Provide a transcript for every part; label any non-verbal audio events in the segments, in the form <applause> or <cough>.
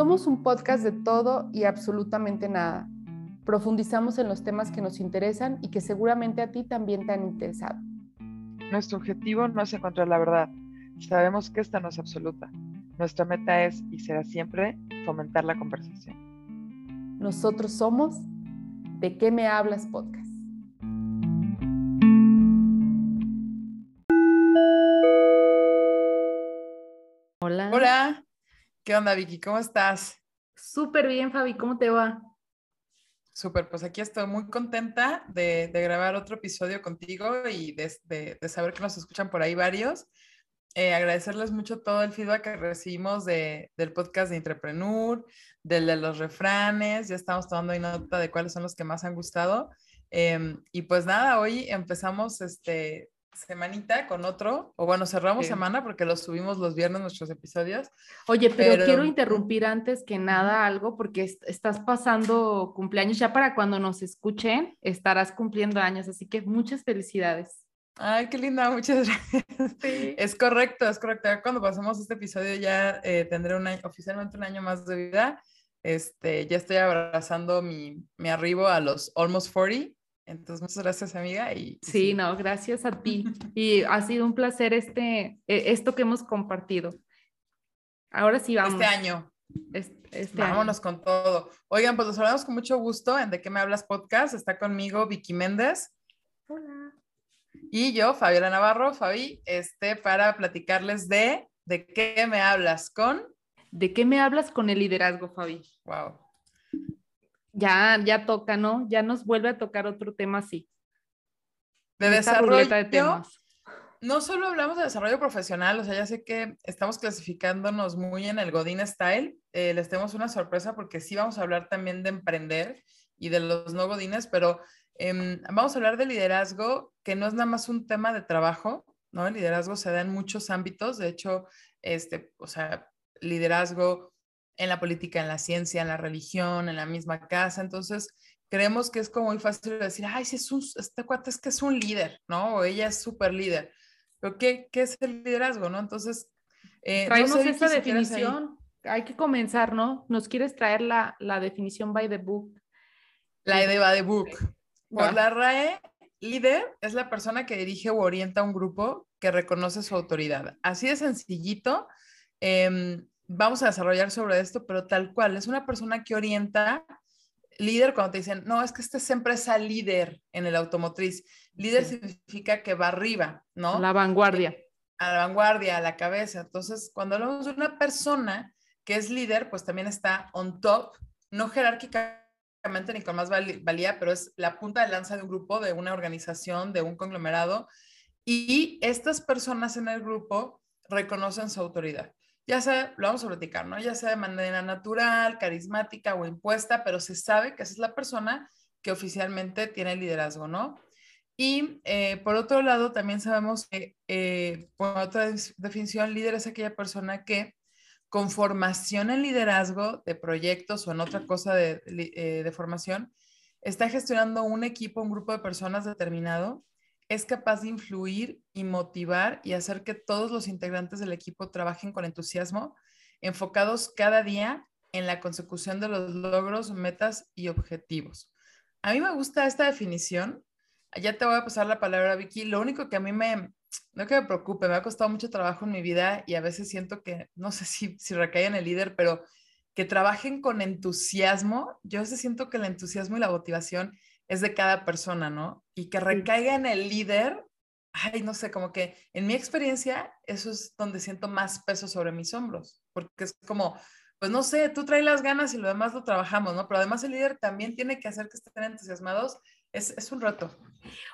Somos un podcast de todo y absolutamente nada. Profundizamos en los temas que nos interesan y que seguramente a ti también te han interesado. Nuestro objetivo no es encontrar la verdad. Sabemos que esta no es absoluta. Nuestra meta es y será siempre fomentar la conversación. Nosotros somos ¿De qué me hablas podcast? ¿Qué onda, Vicky? ¿Cómo estás? Súper bien, Fabi. ¿Cómo te va? Súper, pues aquí estoy muy contenta de, grabar otro episodio contigo y de, de, saber que nos escuchan por ahí varios. Eh, agradecerles mucho todo el feedback que recibimos de, del podcast de Entrepreneur, del de los refranes, ya estamos tomando nota de cuáles son los que más han gustado. Em, y pues nada, hoy empezamos este semanita con otro, o bueno, cerramos semana porque los subimos los viernes nuestros episodios. Oye, pero, quiero interrumpir antes que nada algo porque estás pasando cumpleaños ya para cuando nos escuchen, estarás cumpliendo años, así que muchas felicidades. Ay, qué linda, muchas <laughs> gracias. Es correcto, es correcto. Cuando pasemos este episodio ya eh, tendré un oficialmente un año más de vida. Este, ya estoy abrazando mi, mi arribo a los almost 40. Entonces, muchas gracias, amiga. Y, sí, no, gracias a ti. <laughs> Y ha sido un placer este, e, esto que hemos compartido. Ahora sí vamos. Este año. Este, Vámonos con todo. Oigan, pues nos hablamos con mucho gusto en De qué me hablas podcast. Está conmigo Vicky Méndez. Hola. Y yo, Fabiola Navarro, Fabi, este, para platicarles de ¿De qué me hablas con? ¿De qué me hablas con el liderazgo, Fabi? Wow. Ya, ya toca, ¿no? Ya nos vuelve a tocar otro tema así. De desarrollo. De temas. No solo hablamos de desarrollo profesional, o sea, ya sé que estamos clasificándonos muy en el Godín Style. Eh, les tenemos una sorpresa porque sí vamos a hablar también de emprender y de los no Godines, pero Em, vamos a hablar de liderazgo, que no es nada más un tema de trabajo, ¿no? El liderazgo se da en muchos ámbitos, de hecho, este, o sea, liderazgo en la política, en la ciencia, en la religión, en la misma casa, entonces creemos que es como muy fácil decir, ay, si es un, este cuate es que es un líder, ¿no? O ella es súper líder, pero ¿qué, ¿qué, es el liderazgo, no? Entonces, eh, traemos esta definición, hay que comenzar, ¿no? ¿Nos quieres traer la, la definición by the book? La de by the book. Por la RAE, líder es la persona que dirige o orienta un grupo que reconoce su autoridad. Así de sencillito. Em, vamos a desarrollar sobre esto, pero tal cual, es una persona que orienta, líder cuando te dicen, no, es que esta es empresa líder en el automotriz. Líder significa que va arriba, ¿no? La vanguardia. A la vanguardia, a la cabeza. Entonces, cuando hablamos de una persona que es líder, pues también está on top, no jerárquica ni con más valía, pero es la punta de lanza de un grupo, de una organización, de un conglomerado. Y estas personas en el grupo reconocen su autoridad. Ya sea, lo vamos a platicar, ¿no? Ya sea de manera natural, carismática o impuesta, pero se sabe que esa es la persona que oficialmente tiene liderazgo, ¿no? Y eh, por otro lado, también sabemos que, eh, por otra definición, líder es aquella persona que con formación en liderazgo de proyectos o en otra cosa de, eh, formación, está gestionando un equipo, un grupo de personas determinado, es capaz de influir y motivar y hacer que todos los integrantes del equipo trabajen con entusiasmo, enfocados cada día en la consecución de los logros, metas y objetivos. A mí me gusta esta definición. Ya te voy a pasar la palabra, Vicky. Lo único que a mí me, no que me preocupe, me ha costado mucho trabajo en mi vida y a veces siento que, no sé si, si recae en el líder, pero que trabajen con entusiasmo. Yo a veces siento que el entusiasmo y la motivación es de cada persona, ¿no? Y que recaiga en el líder, ay, no sé, como que en mi experiencia eso es donde siento más peso sobre mis hombros, porque es como, pues no sé, tú traes las ganas y lo demás lo trabajamos, ¿no? Pero además el líder también tiene que hacer que estén entusiasmados es, un reto.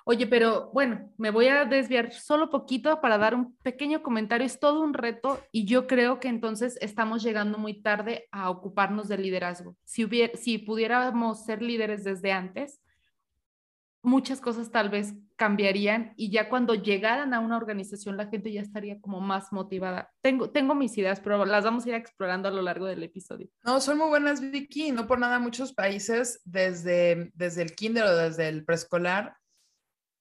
Oye, pero bueno, me voy a desviar solo poquito para dar un pequeño comentario. Es todo un reto y yo creo que entonces estamos llegando muy tarde a ocuparnos del liderazgo. Si, hubiera, si pudiéramos ser líderes desde antes, muchas cosas tal vez cambiarían y ya cuando llegaran a una organización la gente ya estaría como más motivada. Tengo, tengo mis ideas, pero las vamos a ir explorando a lo largo del episodio. No, son muy buenas, Vicky. No por nada muchos países desde, desde el kinder o desde el preescolar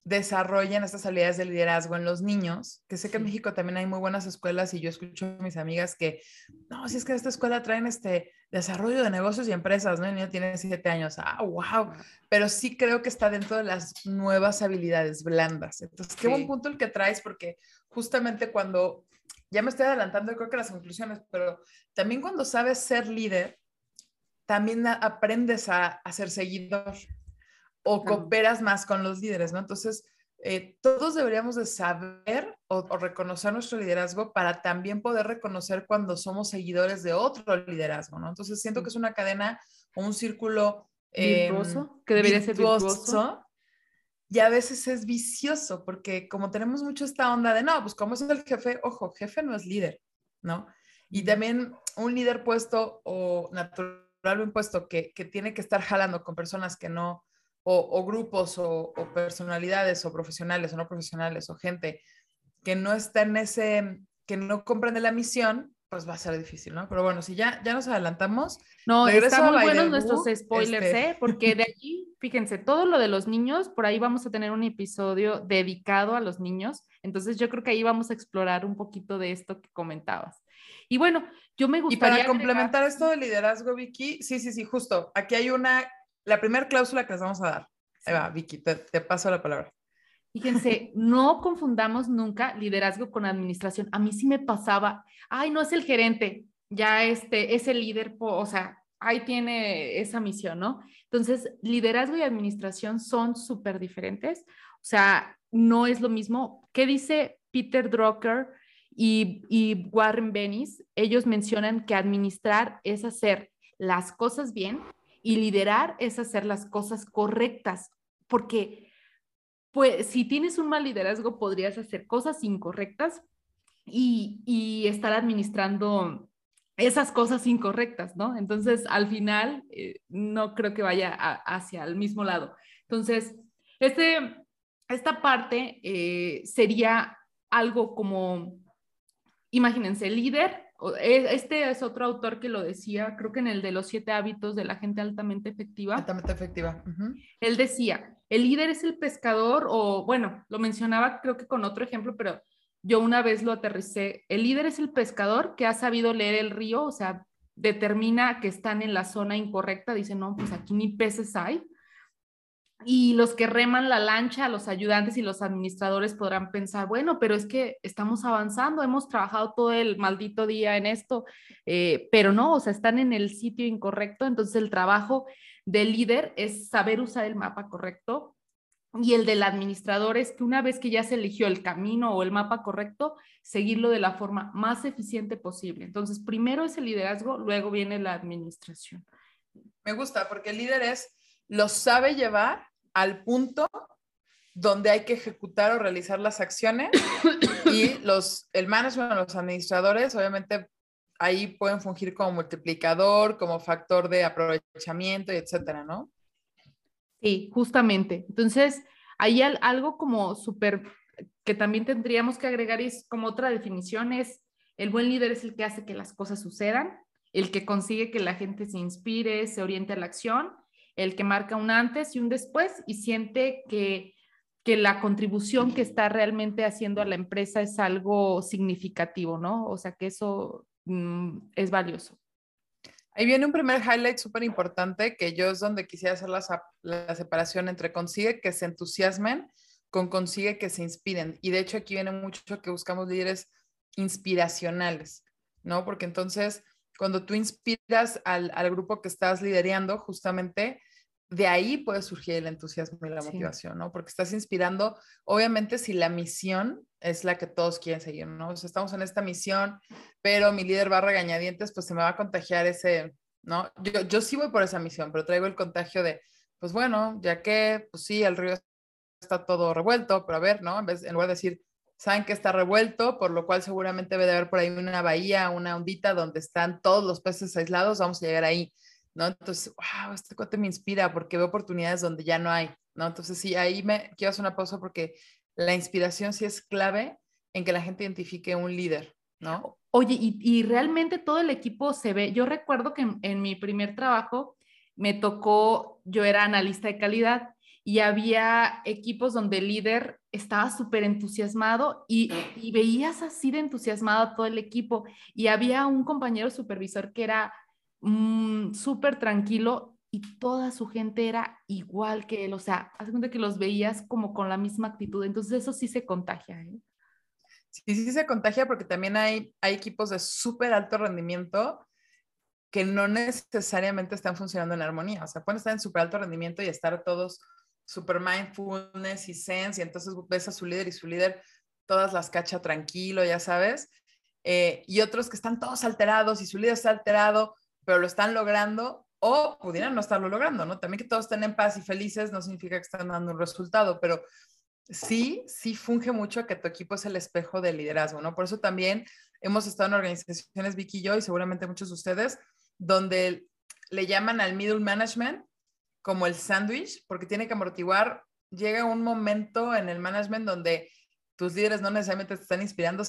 desarrollan estas habilidades de liderazgo en los niños, que sé que en México también hay muy buenas escuelas y yo escucho a mis amigas que, no, si es que esta escuela traen este, desarrollo de negocios y empresas, ¿no? El niño tiene siete años, ah, wow, pero sí creo que está dentro de las nuevas habilidades blandas. Entonces, qué buen punto el que traes, porque justamente cuando, ya me estoy adelantando, creo que las conclusiones, pero también cuando sabes ser líder, también aprendes a, a ser seguidor o cooperas más con los líderes, ¿no? Entonces, eh, todos deberíamos de saber o, reconocer nuestro liderazgo para también poder reconocer cuando somos seguidores de otro liderazgo, ¿no? Entonces siento que es una cadena o un círculo eh, que debería ser virtuoso. Y a veces es vicioso porque como tenemos mucho esta onda de, no, pues como es el jefe, ojo, jefe no es líder, ¿no? Y también un líder puesto o natural o impuesto que, que tiene que estar jalando con personas que no, o, grupos o, personalidades o profesionales o no profesionales o gente que no está en ese, que no comprende la misión, pues va a ser difícil, ¿no? Pero bueno, si ya, ya nos adelantamos. No, están muy buenos nuestros spoilers, este ¿eh? Porque de allí, fíjense, todo lo de los niños, por ahí vamos a tener un episodio dedicado a los niños. Entonces yo creo que ahí vamos a explorar un poquito de esto que comentabas. Y bueno, yo me gustaría... Y para complementar esto de liderazgo, Vicky, sí, sí, sí, justo. Aquí hay una la primera cláusula que les vamos a dar. Ahí va, Vicky, te, paso la palabra. Fíjense, no confundamos nunca liderazgo con administración. A mí sí me pasaba, ay, no es el gerente, ya este, es el líder, o sea, ahí tiene esa misión, ¿no? Entonces, liderazgo y administración son súper diferentes. O sea, no es lo mismo. ¿Qué dice Peter Drucker y, y Warren Bennis? Ellos mencionan que administrar es hacer las cosas bien y liderar es hacer las cosas correctas, porque pues si tienes un mal liderazgo podrías hacer cosas incorrectas y, estar administrando esas cosas incorrectas, ¿no? Entonces, al final, eh, no creo que vaya hacia el mismo lado. Entonces, este, esta parte eh, sería algo como, imagínense, líder este es otro autor que lo decía, creo que en el de los siete hábitos de la gente altamente efectiva. Altamente efectiva. Él decía, el líder es el pescador, o bueno, lo mencionaba creo que con otro ejemplo, pero yo una vez lo aterricé. El líder es el pescador que ha sabido leer el río, o sea, determina que están en la zona incorrecta, dice, no, pues aquí ni peces hay y los que reman la lancha, los ayudantes y los administradores podrán pensar, bueno, pero es que estamos avanzando, hemos trabajado todo el maldito día en esto, eh, pero no, o sea, están en el sitio incorrecto, entonces el trabajo del líder es saber usar el mapa correcto y el del administrador es que una vez que ya se eligió el camino o el mapa correcto, seguirlo de la forma más eficiente posible. Entonces, primero es el liderazgo, luego viene la administración. Me gusta porque el líder es lo sabe llevar al punto donde hay que ejecutar o realizar las acciones <coughs> y los, el management, los administradores, obviamente ahí pueden fungir como multiplicador, como factor de aprovechamiento y etcétera, ¿no? Sí, justamente. Entonces, hay algo como súper que también tendríamos que agregar es como otra definición es el buen líder es el que hace que las cosas sucedan, el que consigue que la gente se inspire, se oriente a la acción el que marca un antes y un después y siente que, la contribución que está realmente haciendo a la empresa es algo significativo, ¿no? O sea, que eso mm, es valioso. Ahí viene un primer highlight súper importante que yo es donde quisiera hacer la, la, separación entre consigue que se entusiasmen con consigue que se inspiren. Y de hecho aquí viene mucho que buscamos líderes inspiracionales, ¿no? Porque entonces cuando tú inspiras al, al grupo que estás liderando, justamente de ahí puede surgir el entusiasmo y la motivación, ¿no? Porque estás inspirando, obviamente, si la misión es la que todos quieren seguir, ¿no? O sea, estamos en esta misión, pero mi líder va a regañadientes, pues se me va a contagiar ese, ¿no? Yo, yo sí voy por esa misión, pero traigo el contagio de, pues bueno, ya que, pues sí, el río está todo revuelto, pero a ver, ¿no? En, vez, en lugar de decir, saben que está revuelto, por lo cual seguramente debe de haber por ahí una bahía, una ondita donde están todos los peces aislados, vamos a llegar ahí ¿no? Entonces, wow, este cuate me inspira porque veo oportunidades donde ya no hay, ¿no? Entonces, sí, ahí me quiero hacer una pausa porque la inspiración sí es clave en que la gente identifique un líder, ¿no? Oye, y, realmente todo el equipo se ve. Yo recuerdo que en, mi primer trabajo me tocó, yo era analista de calidad y había equipos donde el líder estaba súper entusiasmado y, veías así de entusiasmado a todo el equipo y había un compañero supervisor que era mm, súper tranquilo y toda su gente era igual que él, o sea, hace cuenta que los veías como con la misma actitud, entonces eso sí se contagia. ¿eh? Sí, sí se contagia porque también hay, hay equipos de súper alto rendimiento que no necesariamente están funcionando en armonía, o sea, pueden estar en súper alto rendimiento y estar todos super mindfulness y sense, y entonces ves a su líder y su líder todas las cacha tranquilo, ya sabes, eh, y otros que están todos alterados y su líder está alterado, pero lo están logrando o pudieran no estarlo logrando, ¿no? También que todos estén en paz y felices no significa que están dando un resultado, pero sí, sí funge mucho que tu equipo es el espejo del liderazgo, ¿no? Por eso también hemos estado en organizaciones, Vicky y yo, y seguramente muchos de ustedes, donde le llaman al middle management como el sándwich, porque tiene que amortiguar. Llega un momento en el management donde tus líderes no necesariamente te están inspirando,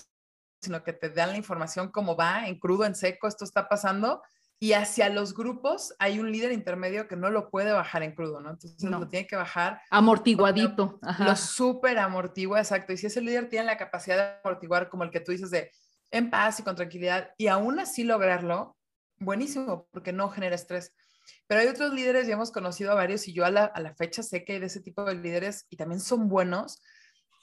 sino que te dan la información como va, en crudo, en seco, esto está pasando. Y hacia los grupos hay un líder intermedio que no lo puede bajar en crudo, ¿no? Entonces no. lo tiene que bajar. Amortiguadito. Lo súper amortigua, exacto. Y si ese líder tiene la capacidad de amortiguar, como el que tú dices, de en paz y con tranquilidad, y aún así lograrlo, buenísimo, porque no genera estrés. Pero hay otros líderes, ya hemos conocido a varios y yo a la, a la fecha sé que hay de ese tipo de líderes y también son buenos,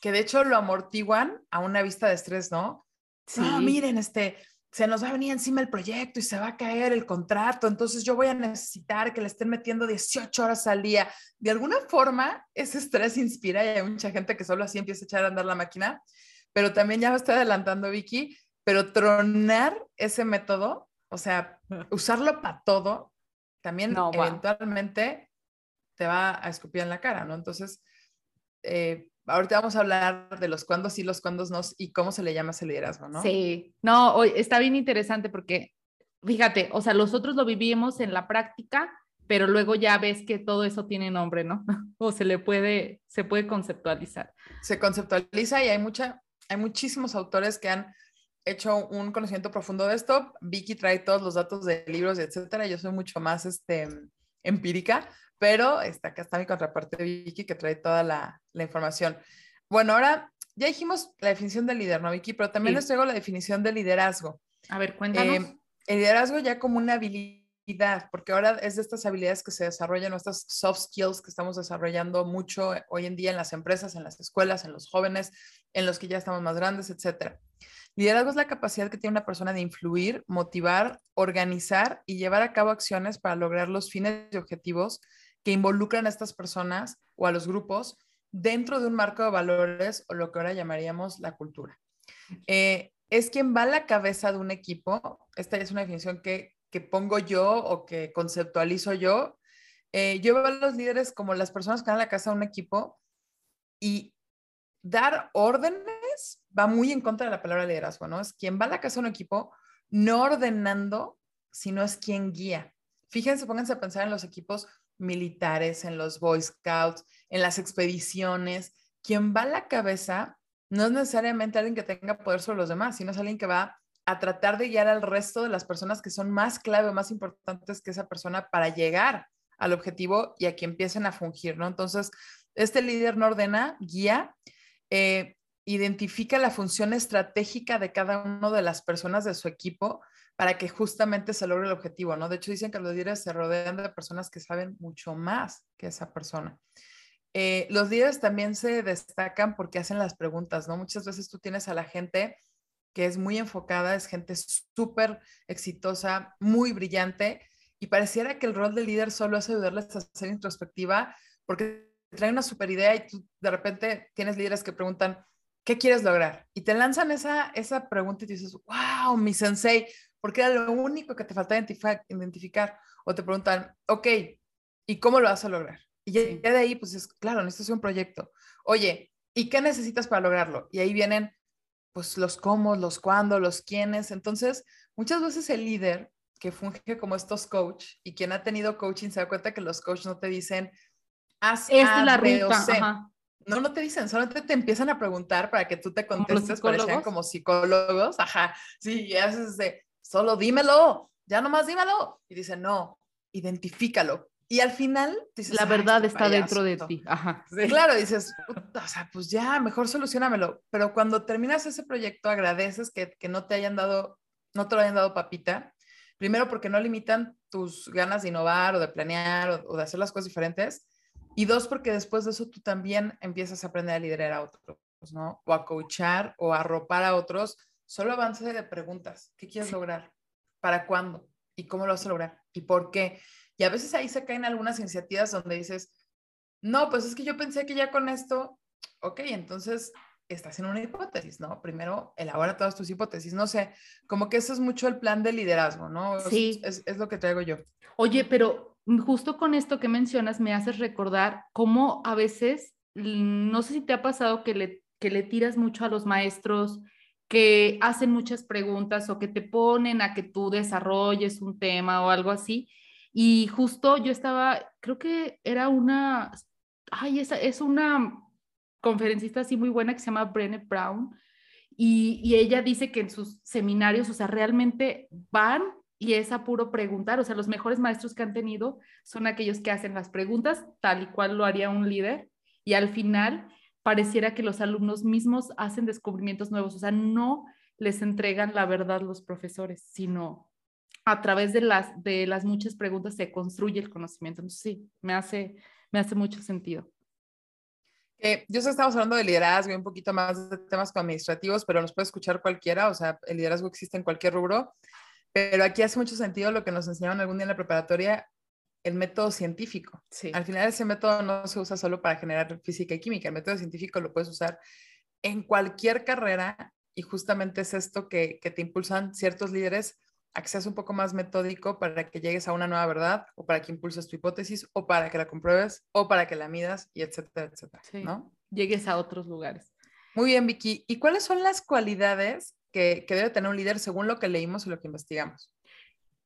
que de hecho lo amortiguan a una vista de estrés, ¿no? Sí. No, miren, este, se nos va a venir encima el proyecto y se va a caer el contrato, entonces yo voy a necesitar que le estén metiendo 18 horas al día. De alguna forma, ese estrés inspira y hay mucha gente que solo así empieza a echar a andar la máquina, pero también ya me está adelantando Vicky, pero tronar ese método, o sea, <laughs> usarlo para todo, también eventualmente te va a escupir en la cara, ¿no? Entonces, eh, ahorita vamos a hablar de los cuándos sí, los cuándos no y cómo se le llama ese liderazgo, ¿no? Sí, no, hoy está bien interesante porque, fíjate, o sea, nosotros lo vivimos en la práctica, pero luego ya ves que todo eso tiene nombre, ¿no? <laughs> o se le puede, se puede conceptualizar. Se conceptualiza y hay mucha, hay muchísimos autores que han hecho un conocimiento profundo de esto. Vicky trae todos los datos de libros, etcétera. Yo soy mucho más este, empírica, pero está, acá está mi contraparte Vicky que trae toda la, la, información. Bueno, ahora ya dijimos la definición de líder, ¿no, Vicky? Pero también sí. les traigo la definición de liderazgo. A ver, cuéntanos. Eh, el liderazgo ya como una habilidad, porque ahora es de estas habilidades que se desarrollan, estas soft skills que estamos desarrollando mucho hoy en día en las empresas, en las escuelas, en los jóvenes, en los que ya estamos más grandes, etcétera. Liderazgo es la capacidad que tiene una persona de influir, motivar, organizar y llevar a cabo acciones para lograr los fines y objetivos que involucran a estas personas o a los grupos dentro de un marco de valores o lo que ahora llamaríamos la cultura. Eh, es quien va a la cabeza de un equipo. Esta es una definición que, que pongo yo o que conceptualizo yo. Eh, yo veo a los líderes como las personas que van a la casa de un equipo y dar órdenes va muy en contra de la palabra liderazgo, ¿no? Es quien va a la casa de un equipo no ordenando, sino es quien guía. Fíjense, pónganse a pensar en los equipos militares, en los Boy Scouts, en las expediciones. Quien va a la cabeza no es necesariamente alguien que tenga poder sobre los demás, sino es alguien que va a tratar de guiar al resto de las personas que son más clave o más importantes que esa persona para llegar al objetivo y a que empiecen a fungir, ¿no? Entonces, este líder no ordena, guía, eh, identifica la función estratégica de cada una de las personas de su equipo para que justamente se logre el objetivo, ¿no? De hecho, dicen que los líderes se rodean de personas que saben mucho más que esa persona. Eh, los líderes también se destacan porque hacen las preguntas, ¿no? Muchas veces tú tienes a la gente que es muy enfocada, es gente súper exitosa, muy brillante, y pareciera que el rol del líder solo es ayudarles a hacer introspectiva, porque traen una super idea y tú de repente tienes líderes que preguntan, ¿qué quieres lograr? Y te lanzan esa, esa pregunta y dices, wow, mi sensei, porque era lo único que te faltaba identificar. O te preguntan, ok, ¿y cómo lo vas a lograr? Y ya, de ahí, pues es claro, necesitas un proyecto. Oye, ¿y qué necesitas para lograrlo? Y ahí vienen, pues, los cómo, los cuándo, los quiénes. Entonces, muchas veces el líder que funge como estos coach y quien ha tenido coaching se da cuenta que los coaches no te dicen, haz Esta es la ruta. No, no te dicen, solamente te empiezan a preguntar para que tú te contestes, parecían como psicólogos, ajá, sí, y haces de, solo dímelo, ya nomás dímelo. Y dice, no, identifícalo. Y al final dices, la verdad está dentro de ti. Ajá. Claro, dices, o sea, pues ya, mejor solucionamelo. Pero cuando terminas ese proyecto, agradeces que, que, no te hayan dado, no te lo hayan dado papita. Primero porque no limitan tus ganas de innovar o de planear o, de hacer las cosas diferentes. Y dos, porque después de eso tú también empiezas a aprender a liderar a otros, ¿no? O a coachar o a arropar a otros. Solo avance de preguntas. ¿Qué quieres lograr? ¿Para cuándo? ¿Y cómo lo vas a lograr? ¿Y por qué? Y a veces ahí se caen algunas iniciativas donde dices, no, pues es que yo pensé que ya con esto, ok, entonces estás en una hipótesis, ¿no? Primero elabora todas tus hipótesis, no sé, como que eso es mucho el plan de liderazgo, ¿no? Sí. Es, es, lo que traigo yo. Oye, pero justo con esto que mencionas me haces recordar cómo a veces, no sé si te ha pasado que le, que le tiras mucho a los maestros, que hacen muchas preguntas o que te ponen a que tú desarrolles un tema o algo así. Y justo yo estaba, creo que era una, ay, esa es una conferencista así muy buena que se llama Brené Brown. Y, y, ella dice que en sus seminarios, o sea, realmente van y es a puro preguntar, o sea, los mejores maestros que han tenido son aquellos que hacen las preguntas tal y cual lo haría un líder y al final pareciera que los alumnos mismos hacen descubrimientos nuevos, o sea, no les entregan la verdad los profesores, sino a través de las, de las muchas preguntas se construye el conocimiento. Entonces, sí, me hace, me hace mucho sentido. Eh, yo sé estamos hablando de liderazgo y un poquito más de temas administrativos, pero nos puede escuchar cualquiera, o sea, el liderazgo existe en cualquier rubro, pero aquí hace mucho sentido lo que nos enseñaron algún día en la preparatoria, el método científico. Sí. Al final ese método no se usa solo para generar física y química, el método científico lo puedes usar en cualquier carrera y justamente es esto que, que te impulsan ciertos líderes a que seas un poco más metódico para que llegues a una nueva verdad o para que impulses tu hipótesis o para que la compruebes o para que la midas y etcétera, etcétera, ¿no? Llegues a otros lugares. Muy bien, Vicky. ¿Y cuáles son las cualidades que, debe tener un líder según lo que leímos y lo que investigamos?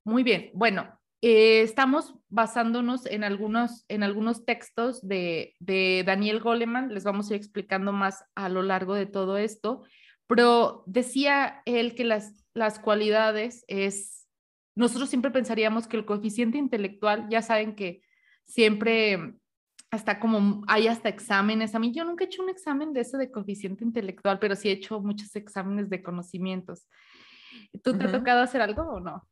Muy bien. Bueno, eh, estamos basándonos en algunos, en algunos textos de, de Daniel Goleman. Les vamos a ir explicando más a lo largo de todo esto. Pero decía él que las, las cualidades es, nosotros siempre pensaríamos que el coeficiente intelectual, ya saben que siempre hasta como hay hasta exámenes. A mí yo nunca he hecho un examen de ese de coeficiente intelectual, pero sí he hecho muchos exámenes de conocimientos. ¿Tú te ha tocado hacer algo o no?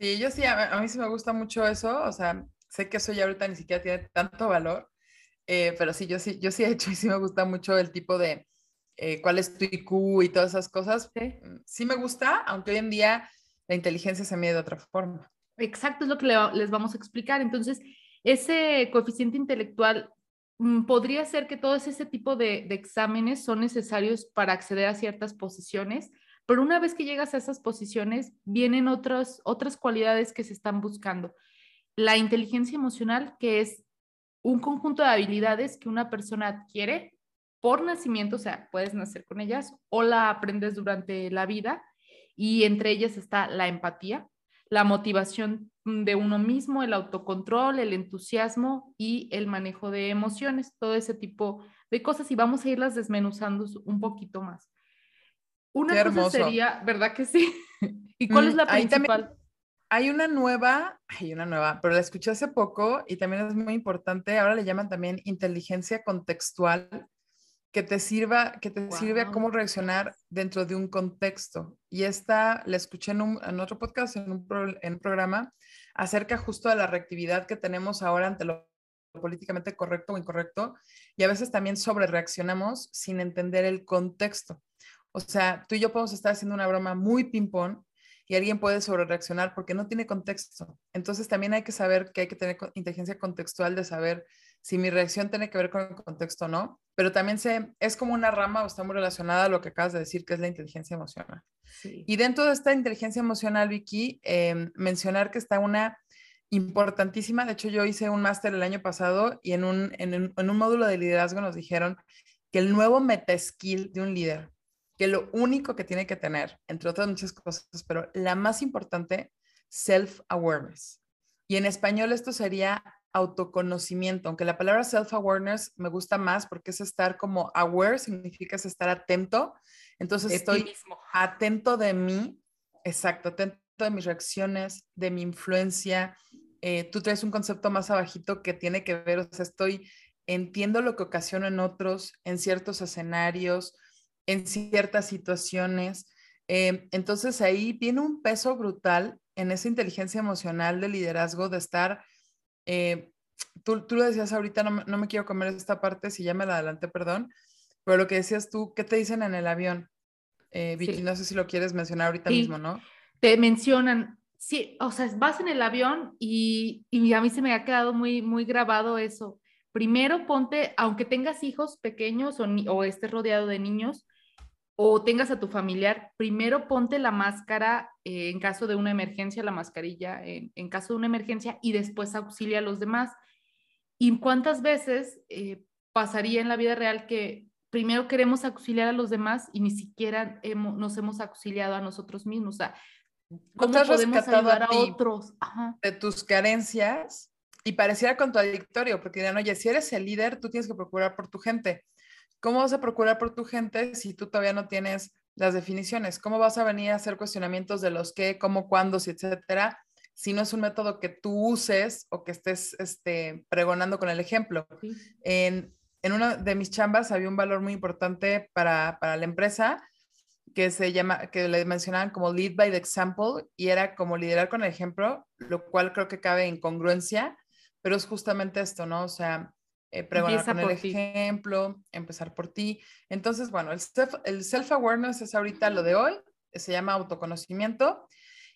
Sí, yo sí, a, mí sí me gusta mucho eso, o sea, sé que eso ya ahorita ni siquiera tiene tanto valor, eh, pero sí, yo sí, yo sí he hecho y sí me gusta mucho el tipo de, eh, cuál es tu IQ y todas esas cosas. Mm, sí. me gusta, aunque hoy en día la inteligencia se mide de otra forma. Exacto, es lo que les vamos a explicar. Entonces, ese coeficiente intelectual mm, podría ser que todo ese tipo de, exámenes son necesarios para acceder a ciertas posiciones, pero una vez que llegas a esas posiciones, vienen otras, otras cualidades que se están buscando. La inteligencia emocional, que es un conjunto de habilidades que una persona adquiere por nacimiento, o sea, puedes nacer con ellas o la aprendes durante la vida y entre ellas está la empatía, la motivación de uno mismo, el autocontrol, el entusiasmo y el manejo de emociones, todo ese tipo de cosas y vamos a irlas desmenuzando un poquito más. Una cosa sería, ¿verdad que sí? <laughs> ¿Y cuál es la mm, principal? hay una nueva, hay una nueva, pero la escuché hace poco y también es muy importante, ahora le llaman también inteligencia contextual que te sirva, que te sirve a cómo reaccionar dentro de un contexto. Y esta la escuché en, un, en otro podcast, en un, en un, programa, acerca justo de la reactividad que tenemos ahora ante lo políticamente correcto o incorrecto, y a veces también sobre reaccionamos sin entender el contexto. O sea, tú y yo podemos estar haciendo una broma muy ping-pong y alguien puede sobre reaccionar porque no tiene contexto. Entonces también hay que saber que hay que tener inteligencia contextual de saber si mi reacción tiene que ver con el contexto o no, pero también se, es como una rama o está muy relacionada a lo que acabas de decir, que es la inteligencia emocional. Y dentro de esta inteligencia emocional, Vicky, em, mencionar que está una importantísima, de hecho yo hice un máster el año pasado y en un, en, un, módulo de liderazgo nos dijeron que el nuevo meta skill de un líder, que lo único que tiene que tener, entre otras muchas cosas, pero la más importante, self-awareness. Y en español esto sería autoconocimiento, aunque la palabra self-awareness me gusta más porque es estar como aware, significa estar atento. Entonces estoy atento de mí, exacto, atento de mis reacciones, de mi influencia. Eh, tú traes un concepto más abajito que tiene que ver, o sea, estoy, entiendo lo que ocasiona en otros, en ciertos escenarios, en ciertas situaciones. Eh, entonces ahí viene un peso brutal en esa inteligencia emocional de liderazgo, de estar, eh, tú, tú, lo decías ahorita, no, no, me quiero comer esta parte, si ya me la adelanté, perdón, pero lo que decías tú, ¿qué te dicen en el avión? Eh, Vicky, no sé si lo quieres mencionar ahorita mismo, ¿no? Te mencionan, sí, o sea, vas en el avión y, y, a mí se me ha quedado muy, muy grabado eso. Primero ponte, aunque tengas hijos pequeños o, o estés rodeado de niños, o tengas a tu familiar, primero ponte la máscara eh, en caso de una emergencia, la mascarilla en, en, caso de una emergencia y después auxilia a los demás. ¿Y cuántas veces eh, pasaría en la vida real que primero queremos auxiliar a los demás y ni siquiera hemos, nos hemos auxiliado a nosotros mismos? O sea, ¿cómo podemos ayudar a, a otros? Ajá. De tus carencias y pareciera contradictorio, porque dirán, oye, si eres el líder, tú tienes que procurar por tu gente ¿Cómo vas a procurar por tu gente si tú todavía no tienes las definiciones? ¿Cómo vas a venir a hacer cuestionamientos de los qué, cómo, cuándo, si, etcétera? Si no es un método que tú uses o que estés este, pregonando con el ejemplo. En, en una de mis chambas había un valor muy importante para, para la empresa que se llama, que le mencionaban como lead by the example y era como liderar con el ejemplo, lo cual creo que cabe en congruencia, pero es justamente esto, ¿no? O sea, eh, pregonar con el ejemplo, empezar por ti. Entonces, bueno, el, self, el self-awareness es ahorita lo de hoy, se llama autoconocimiento.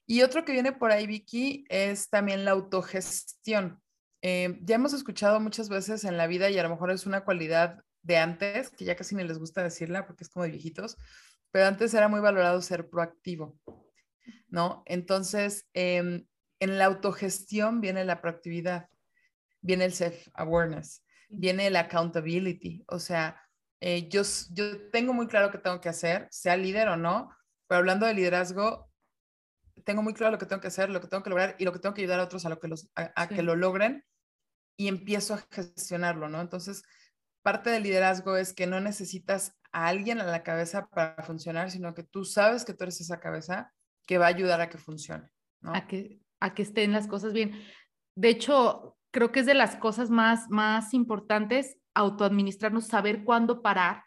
Y otro que viene por ahí, Vicky, es también la autogestión. Eh, ya hemos escuchado muchas veces en la vida y a lo mejor es una cualidad de antes, que ya casi ni les gusta decirla porque es como de viejitos, pero antes era muy valorado ser proactivo, ¿no? Entonces, em, en la autogestión viene la proactividad, viene el self-awareness viene el accountability. O sea, eh, yo, yo tengo muy claro qué tengo que hacer, sea líder o no, pero hablando de liderazgo, tengo muy claro lo que tengo que hacer, lo que tengo que lograr y lo que tengo que ayudar a otros a, lo que, los, a, que lo logren y empiezo a gestionarlo, ¿no? Entonces, parte del liderazgo es que no necesitas a alguien a la cabeza para funcionar, sino que tú sabes que tú eres esa cabeza que va a ayudar a que funcione, ¿no? A que, a que estén las cosas bien. De hecho, creo que es de las cosas más, más importantes autoadministrarnos, saber cuándo parar.